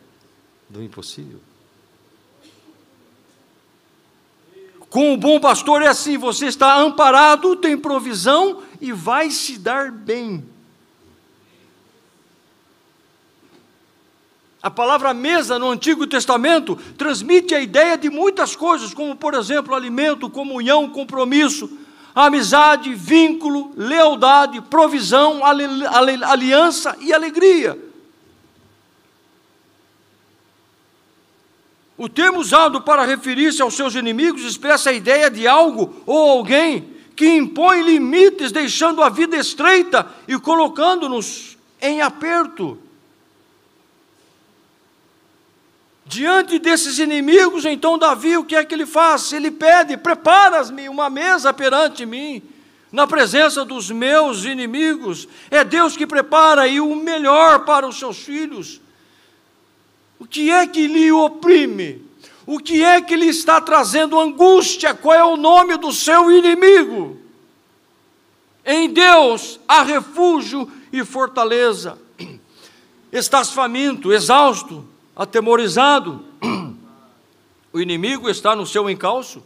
do impossível. Com o bom pastor é assim: você está amparado, tem provisão e vai se dar bem. A palavra mesa no Antigo Testamento transmite a ideia de muitas coisas, como, por exemplo, alimento, comunhão, compromisso, amizade, vínculo, lealdade, provisão, aliança e alegria. O termo usado para referir-se aos seus inimigos expressa a ideia de algo ou alguém que impõe limites, deixando a vida estreita e colocando-nos em aperto. Diante desses inimigos, então Davi, o que é que ele faz? Ele pede: Preparas-me uma mesa perante mim, na presença dos meus inimigos. É Deus que prepara e o melhor para os seus filhos. O que é que lhe oprime? O que é que lhe está trazendo angústia? Qual é o nome do seu inimigo? Em Deus há refúgio e fortaleza. <clears throat> Estás faminto, exausto, atemorizado. O inimigo está no seu encalço.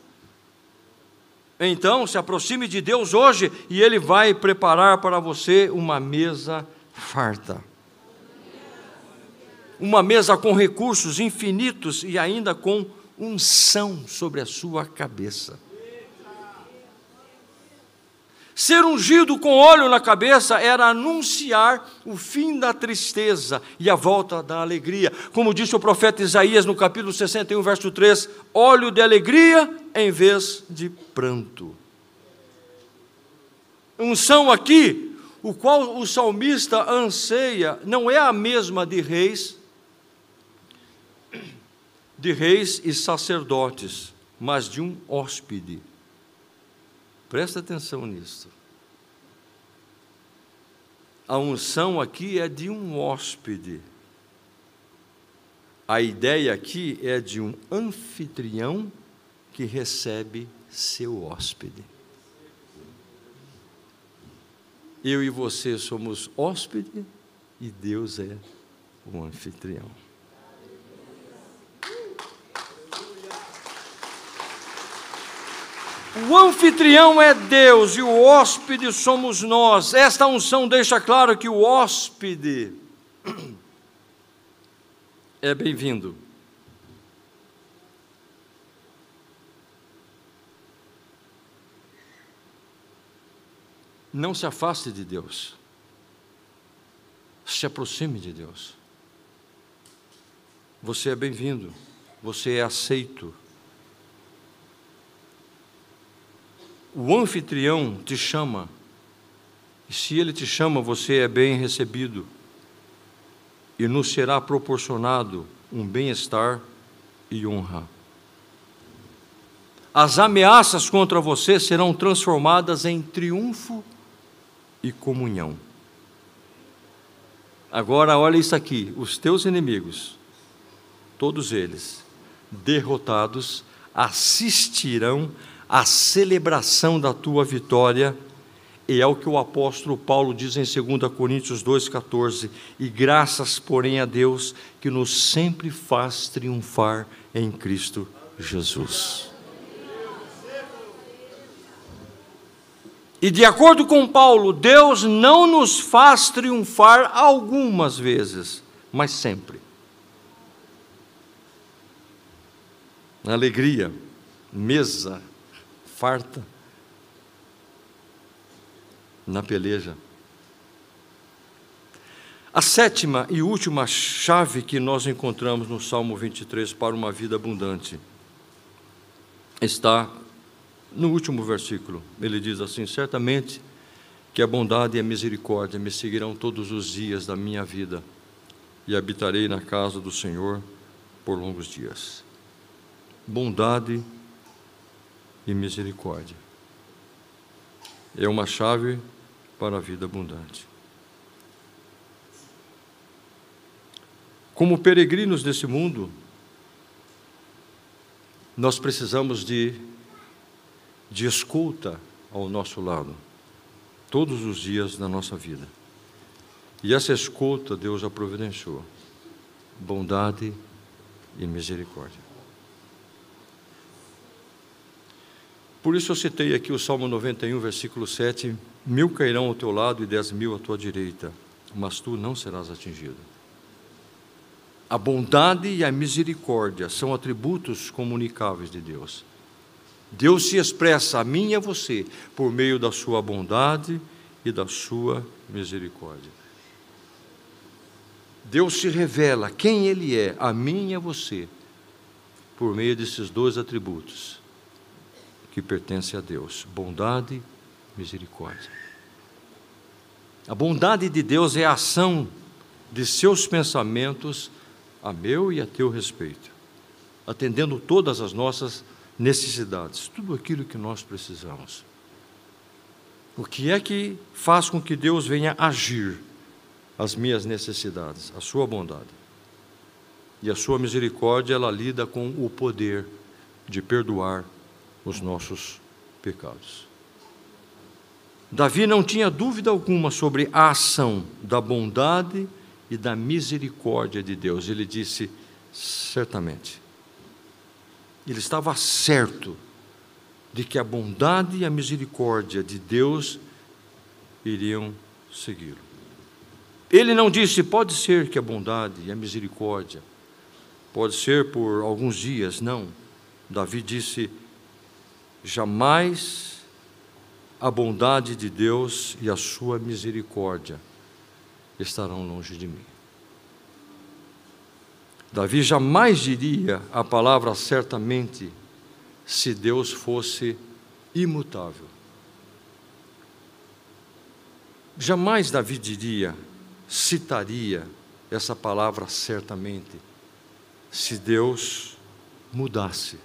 Então, se aproxime de Deus hoje e Ele vai preparar para você uma mesa farta uma mesa com recursos infinitos e ainda com unção sobre a sua cabeça. Ser ungido com óleo na cabeça era anunciar o fim da tristeza e a volta da alegria. Como disse o profeta Isaías no capítulo 61, verso 3: óleo de alegria em vez de pranto. Unção aqui, o qual o salmista anseia, não é a mesma de reis, de reis e sacerdotes, mas de um hóspede. Presta atenção nisso. A unção aqui é de um hóspede. A ideia aqui é de um anfitrião que recebe seu hóspede. Eu e você somos hóspede e Deus é o anfitrião. O anfitrião é Deus e o hóspede somos nós. Esta unção deixa claro que o hóspede é bem-vindo. Não se afaste de Deus. Se aproxime de Deus. Você é bem-vindo. Você é aceito. O anfitrião te chama. E se ele te chama, você é bem recebido. E nos será proporcionado um bem-estar e honra. As ameaças contra você serão transformadas em triunfo e comunhão. Agora, olha isso aqui: os teus inimigos, todos eles, derrotados, assistirão à celebração da tua vitória. E é o que o apóstolo Paulo diz em 2 Coríntios 2,14: E graças, porém, a Deus que nos sempre faz triunfar em Cristo Jesus. E de acordo com Paulo, Deus não nos faz triunfar algumas vezes, mas sempre. Alegria, mesa, farta, na peleja. A sétima e última chave que nós encontramos no Salmo 23 para uma vida abundante está no último versículo, ele diz assim: Certamente que a bondade e a misericórdia me seguirão todos os dias da minha vida, e habitarei na casa do Senhor por longos dias. Bondade e misericórdia é uma chave para a vida abundante. Como peregrinos desse mundo, nós precisamos de de escuta ao nosso lado, todos os dias da nossa vida. E essa escuta Deus já providenciou bondade e misericórdia. Por isso eu citei aqui o Salmo 91, versículo 7: Mil cairão ao teu lado e dez mil à tua direita, mas tu não serás atingido. A bondade e a misericórdia são atributos comunicáveis de Deus. Deus se expressa a mim e a você por meio da sua bondade e da sua misericórdia. Deus se revela quem Ele é a mim e a você por meio desses dois atributos que pertencem a Deus: bondade misericórdia. A bondade de Deus é a ação de seus pensamentos a meu e a teu respeito, atendendo todas as nossas necessidades, tudo aquilo que nós precisamos. O que é que faz com que Deus venha agir as minhas necessidades? A sua bondade. E a sua misericórdia, ela lida com o poder de perdoar os nossos pecados. Davi não tinha dúvida alguma sobre a ação da bondade e da misericórdia de Deus. Ele disse: certamente ele estava certo de que a bondade e a misericórdia de Deus iriam segui-lo. Ele não disse, pode ser que a bondade e a misericórdia, pode ser por alguns dias, não. Davi disse, jamais a bondade de Deus e a sua misericórdia estarão longe de mim. Davi jamais diria a palavra certamente se Deus fosse imutável. Jamais Davi diria, citaria essa palavra certamente, se Deus mudasse.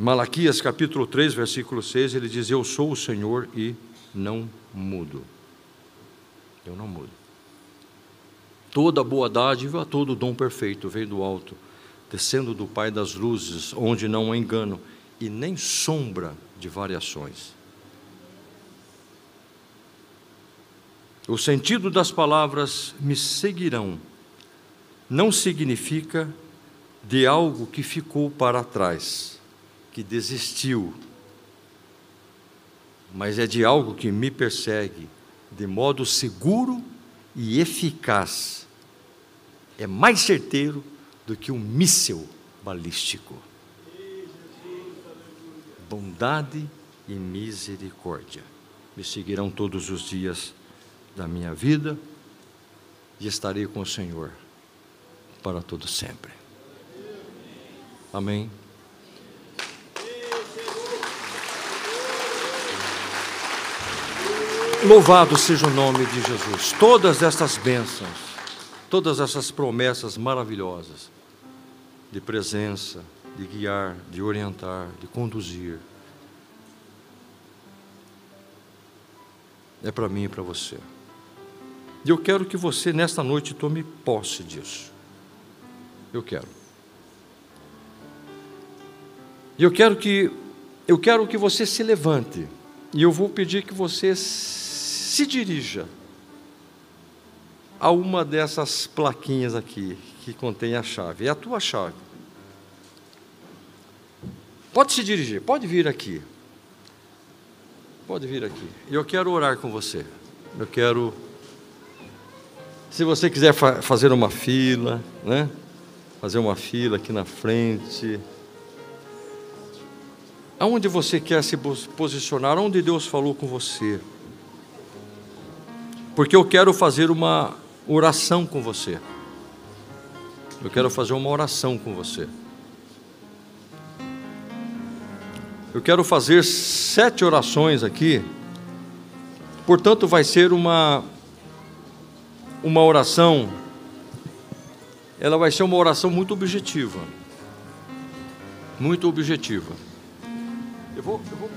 Malaquias capítulo 3, versículo 6, ele diz: Eu sou o Senhor e não mudo. Eu não mudo. Toda boa dádiva, todo dom perfeito vem do alto, descendo do Pai das luzes, onde não há engano e nem sombra de variações. O sentido das palavras me seguirão não significa de algo que ficou para trás, que desistiu, mas é de algo que me persegue de modo seguro e eficaz. É mais certeiro do que um míssil balístico. Bondade e misericórdia me seguirão todos os dias da minha vida e estarei com o Senhor para todo sempre. Amém. Louvado seja o nome de Jesus. Todas essas bênçãos, todas essas promessas maravilhosas de presença, de guiar, de orientar, de conduzir, é para mim e para você. E eu quero que você, nesta noite, tome posse disso. Eu quero. E eu quero que eu quero que você se levante. E eu vou pedir que você se dirija a uma dessas plaquinhas aqui que contém a chave. É a tua chave. Pode se dirigir, pode vir aqui. Pode vir aqui. Eu quero orar com você. Eu quero se você quiser fa fazer uma fila, né? Fazer uma fila aqui na frente. Aonde você quer se posicionar? Onde Deus falou com você? Porque eu quero fazer uma oração com você. Eu quero fazer uma oração com você. Eu quero fazer sete orações aqui. Portanto, vai ser uma uma oração, ela vai ser uma oração muito objetiva. Muito objetiva. Eu vou, eu vou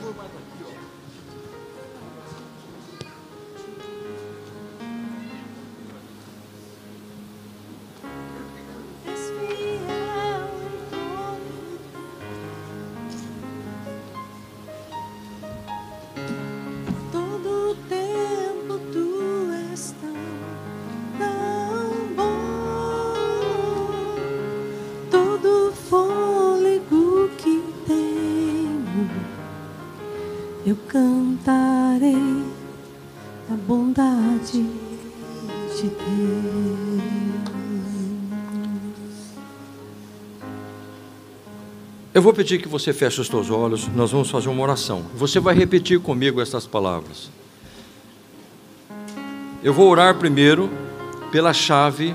Eu vou pedir que você feche os seus olhos, nós vamos fazer uma oração. Você vai repetir comigo essas palavras. Eu vou orar primeiro pela chave,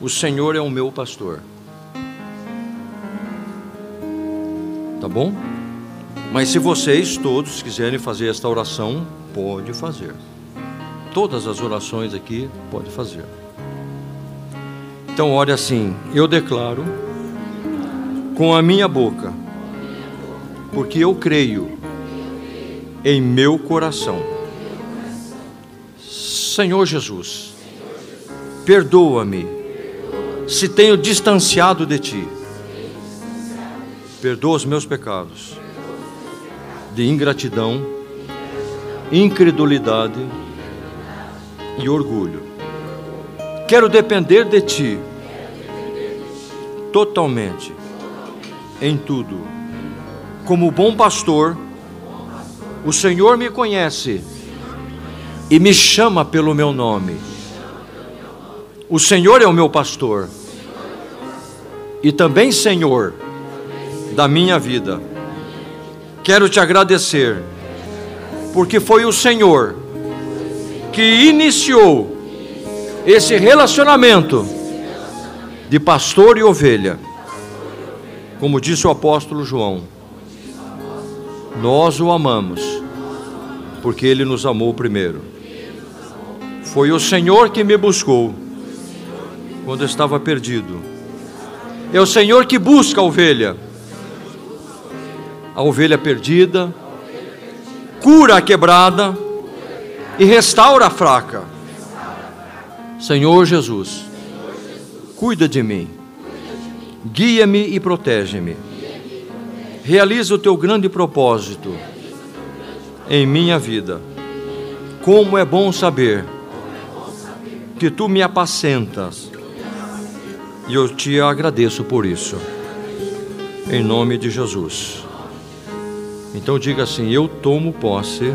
o Senhor é o meu pastor. Tá bom? Mas se vocês todos quiserem fazer esta oração, pode fazer. Todas as orações aqui pode fazer. Então, ore assim: Eu declaro com a minha boca, porque eu creio em meu coração. Senhor Jesus, perdoa-me se tenho distanciado de Ti. Perdoa os meus pecados de ingratidão, incredulidade e orgulho. Quero depender de Ti totalmente em tudo. Como bom pastor, o Senhor me conhece e me chama pelo meu nome. O Senhor é o meu pastor e também Senhor da minha vida. Quero te agradecer, porque foi o Senhor que iniciou esse relacionamento de pastor e ovelha como disse o apóstolo João, nós o amamos, porque ele nos amou primeiro. Foi o Senhor que me buscou quando estava perdido. É o Senhor que busca a ovelha, a ovelha perdida, cura a quebrada e restaura a fraca. Senhor Jesus, cuida de mim Guia-me e protege-me. Realiza o teu grande propósito em minha vida. Como é bom saber que tu me apacentas e eu te agradeço por isso. Em nome de Jesus. Então diga assim: Eu tomo posse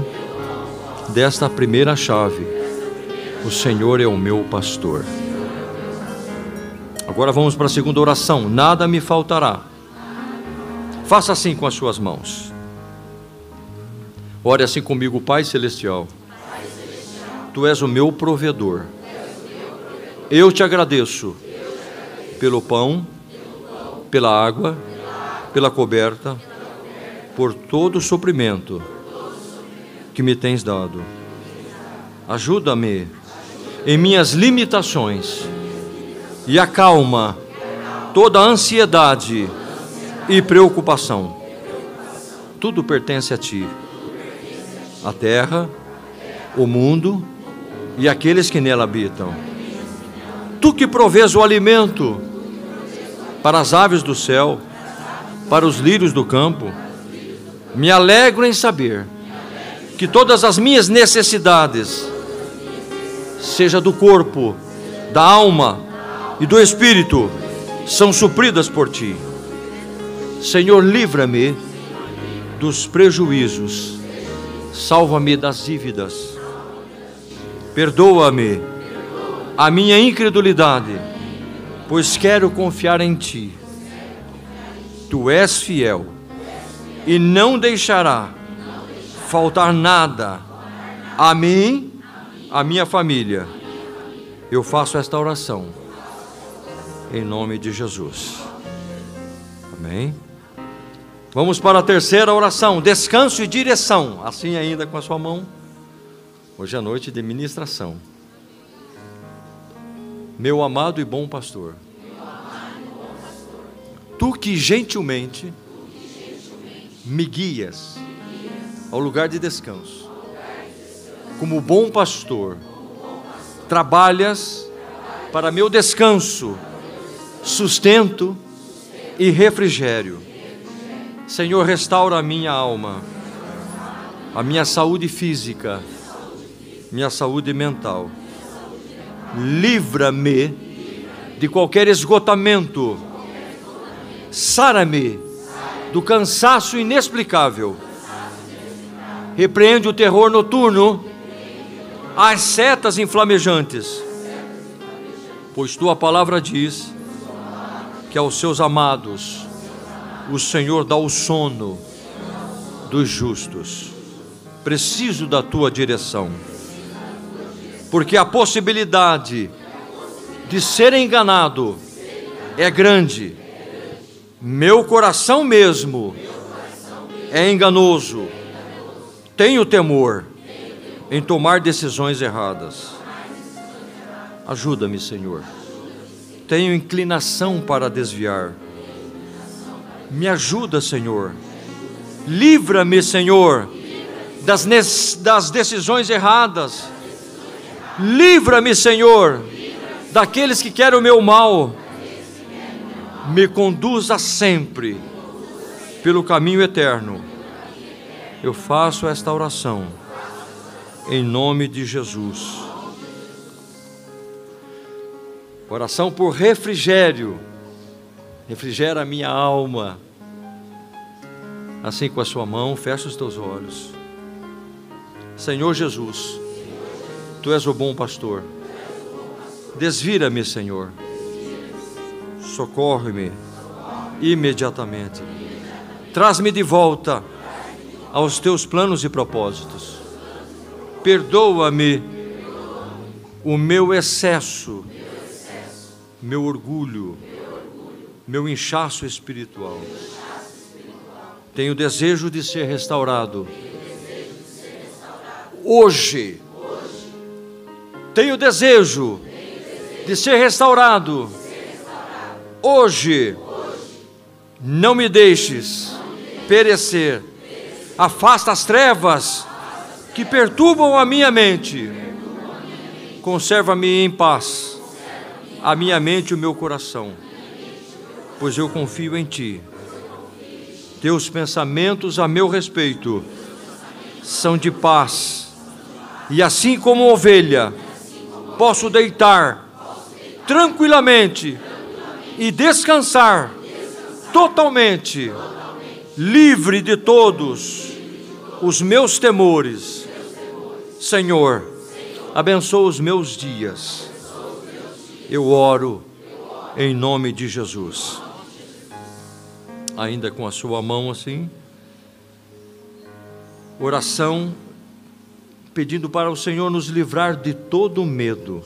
desta primeira chave. O Senhor é o meu pastor. Agora vamos para a segunda oração. Nada me faltará. Faça assim com as suas mãos. Ore assim comigo, Pai Celestial. Tu és o meu provedor. Eu te agradeço pelo pão, pela água, pela coberta, por todo o suprimento que me tens dado. Ajuda-me em minhas limitações e acalma toda a ansiedade e preocupação. Tudo pertence a ti. A terra, o mundo e aqueles que nela habitam. Tu que provês o alimento para as aves do céu, para os lírios do campo, me alegro em saber que todas as minhas necessidades, seja do corpo, da alma e do espírito, são supridas por ti. Senhor, livra-me dos prejuízos, salva-me das dívidas, perdoa-me a minha incredulidade, pois quero confiar em ti. Tu és fiel e não deixará faltar nada a mim, a minha família. Eu faço esta oração em nome de Jesus. Amém. Vamos para a terceira oração, descanso e direção. Assim ainda com a sua mão. Hoje é noite de ministração. Meu amado e bom pastor. Tu que gentilmente me guias ao lugar de descanso. Como bom pastor, trabalhas para meu descanso, sustento e refrigério. Senhor, restaura a minha alma, a minha saúde física, minha saúde mental. Livra-me de qualquer esgotamento. Sara-me do cansaço inexplicável repreende o terror noturno, as setas inflamejantes, pois tua palavra diz que aos seus amados o Senhor dá o sono dos justos. Preciso da tua direção, porque a possibilidade de ser enganado é grande. Meu coração mesmo é enganoso tenho temor em tomar decisões erradas. Ajuda-me, Senhor. Tenho inclinação para desviar. Me ajuda, Senhor. Livra-me, Senhor, das, das decisões erradas. Livra-me, Senhor, daqueles que querem o meu mal. Me conduza sempre pelo caminho eterno eu faço esta oração em nome de Jesus. Oração por refrigério. Refrigera a minha alma. Assim com a sua mão, fecha os teus olhos. Senhor Jesus, tu és o bom pastor. Desvira-me, Senhor. Socorre-me imediatamente. Traz-me de volta aos teus planos e propósitos. Perdoa-me o meu excesso, meu orgulho, meu inchaço espiritual. Tenho desejo de ser restaurado. Hoje, tenho desejo de ser restaurado. Hoje, não me deixes perecer afasta as trevas que perturbam a minha mente. Conserva-me em paz, a minha mente e o meu coração, pois eu confio em Ti. Teus pensamentos a meu respeito são de paz, e assim como ovelha, posso deitar tranquilamente e descansar totalmente livre de todos os meus temores. Senhor, abençoa os meus dias. Eu oro em nome de Jesus. Ainda com a sua mão assim, oração pedindo para o Senhor nos livrar de todo medo.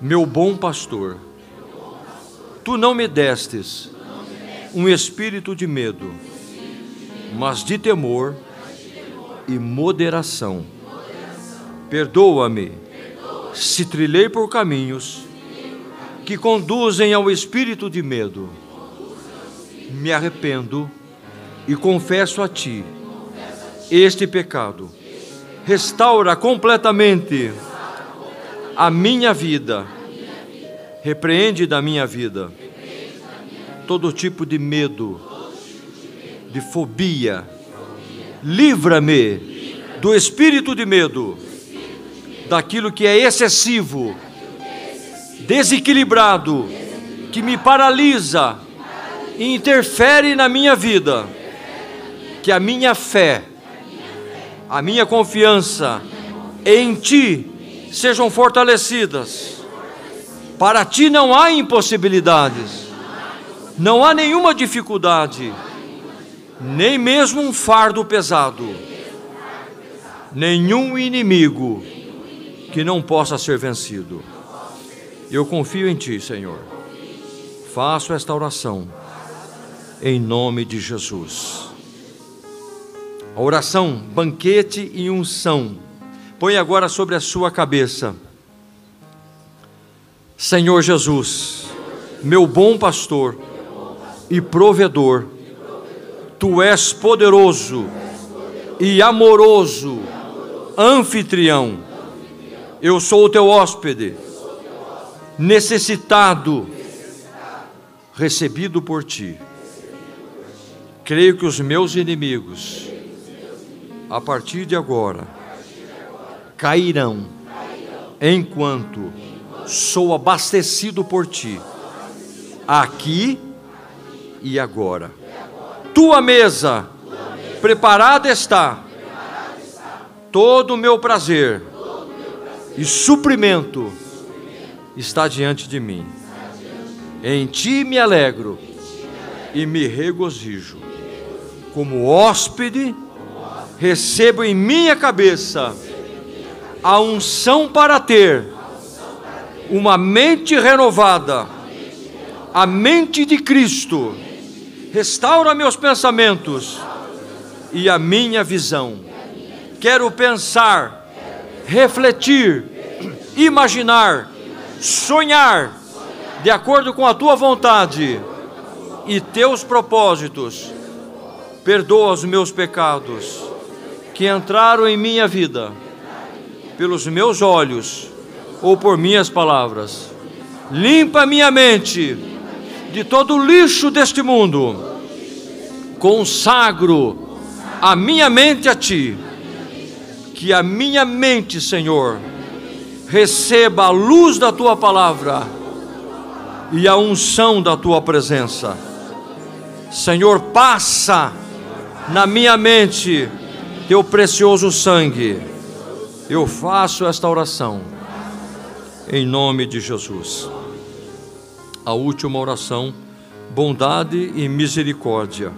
Meu bom pastor, tu não me destes um espírito de medo, mas de temor e moderação. Perdoa-me se trilhei por caminhos que conduzem ao espírito de medo. Me arrependo e confesso a ti este pecado. Restaura completamente a minha vida. Repreende da minha vida todo tipo de medo, de fobia. Livra-me do espírito de medo, daquilo que é excessivo, desequilibrado, que me paralisa e interfere na minha vida. Que a minha fé, a minha confiança em Ti sejam fortalecidas. Para Ti não há impossibilidades não há nenhuma dificuldade, nem mesmo um fardo pesado, nenhum inimigo que não possa ser vencido. Eu confio em Ti, Senhor. Faço esta oração em nome de Jesus. A oração, banquete e unção. Põe agora sobre a sua cabeça. Senhor Jesus, meu bom pastor, e provedor. Tu és poderoso e amoroso, anfitrião. Eu sou o teu hóspede, necessitado, recebido por ti. Creio que os meus inimigos, a partir de agora, cairão, enquanto sou abastecido por ti, aqui e agora. Tua mesa preparada está todo o meu prazer e suprimento está diante de mim. Em ti me alegro e me regozijo. Como hóspede, recebo em minha cabeça a unção para ter uma mente renovada, a mente de Cristo restaura meus pensamentos e a minha visão. Quero pensar, refletir, imaginar, sonhar de acordo com a tua vontade e teus propósitos. Perdoa os meus pecados que entraram em minha vida pelos meus olhos ou por minhas palavras. Limpa minha mente de todo o lixo deste mundo, consagro a minha mente a Ti, que a minha mente, Senhor, receba a luz da Tua palavra e a unção da Tua presença. Senhor, passa na minha mente Teu precioso sangue. Eu faço esta oração em nome de Jesus a última oração, bondade e misericórdia.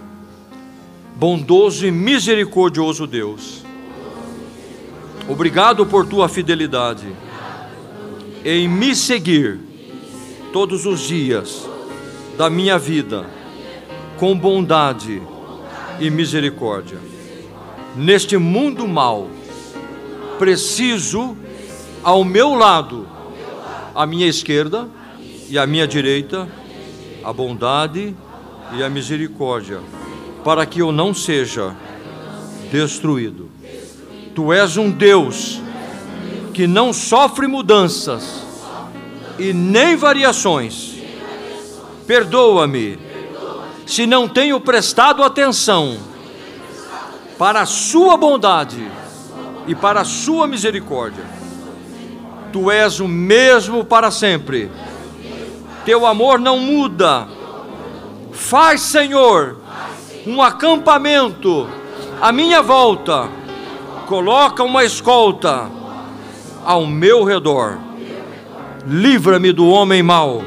Bondoso e misericordioso Deus, obrigado por tua fidelidade em me seguir todos os dias da minha vida com bondade e misericórdia. Neste mundo mal, preciso ao meu lado, à minha esquerda, e à minha direita a bondade e a misericórdia, para que eu não seja destruído. Tu és um Deus que não sofre mudanças e nem variações. Perdoa-me se não tenho prestado atenção para a Sua bondade e para a Sua misericórdia. Tu és o mesmo para sempre teu amor não muda. Faz, Senhor, um acampamento à minha volta, coloca uma escolta ao meu redor. Livra-me do homem mau,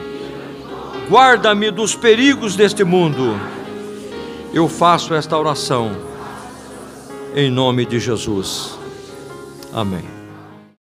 guarda-me dos perigos deste mundo. Eu faço esta oração em nome de Jesus. Amém.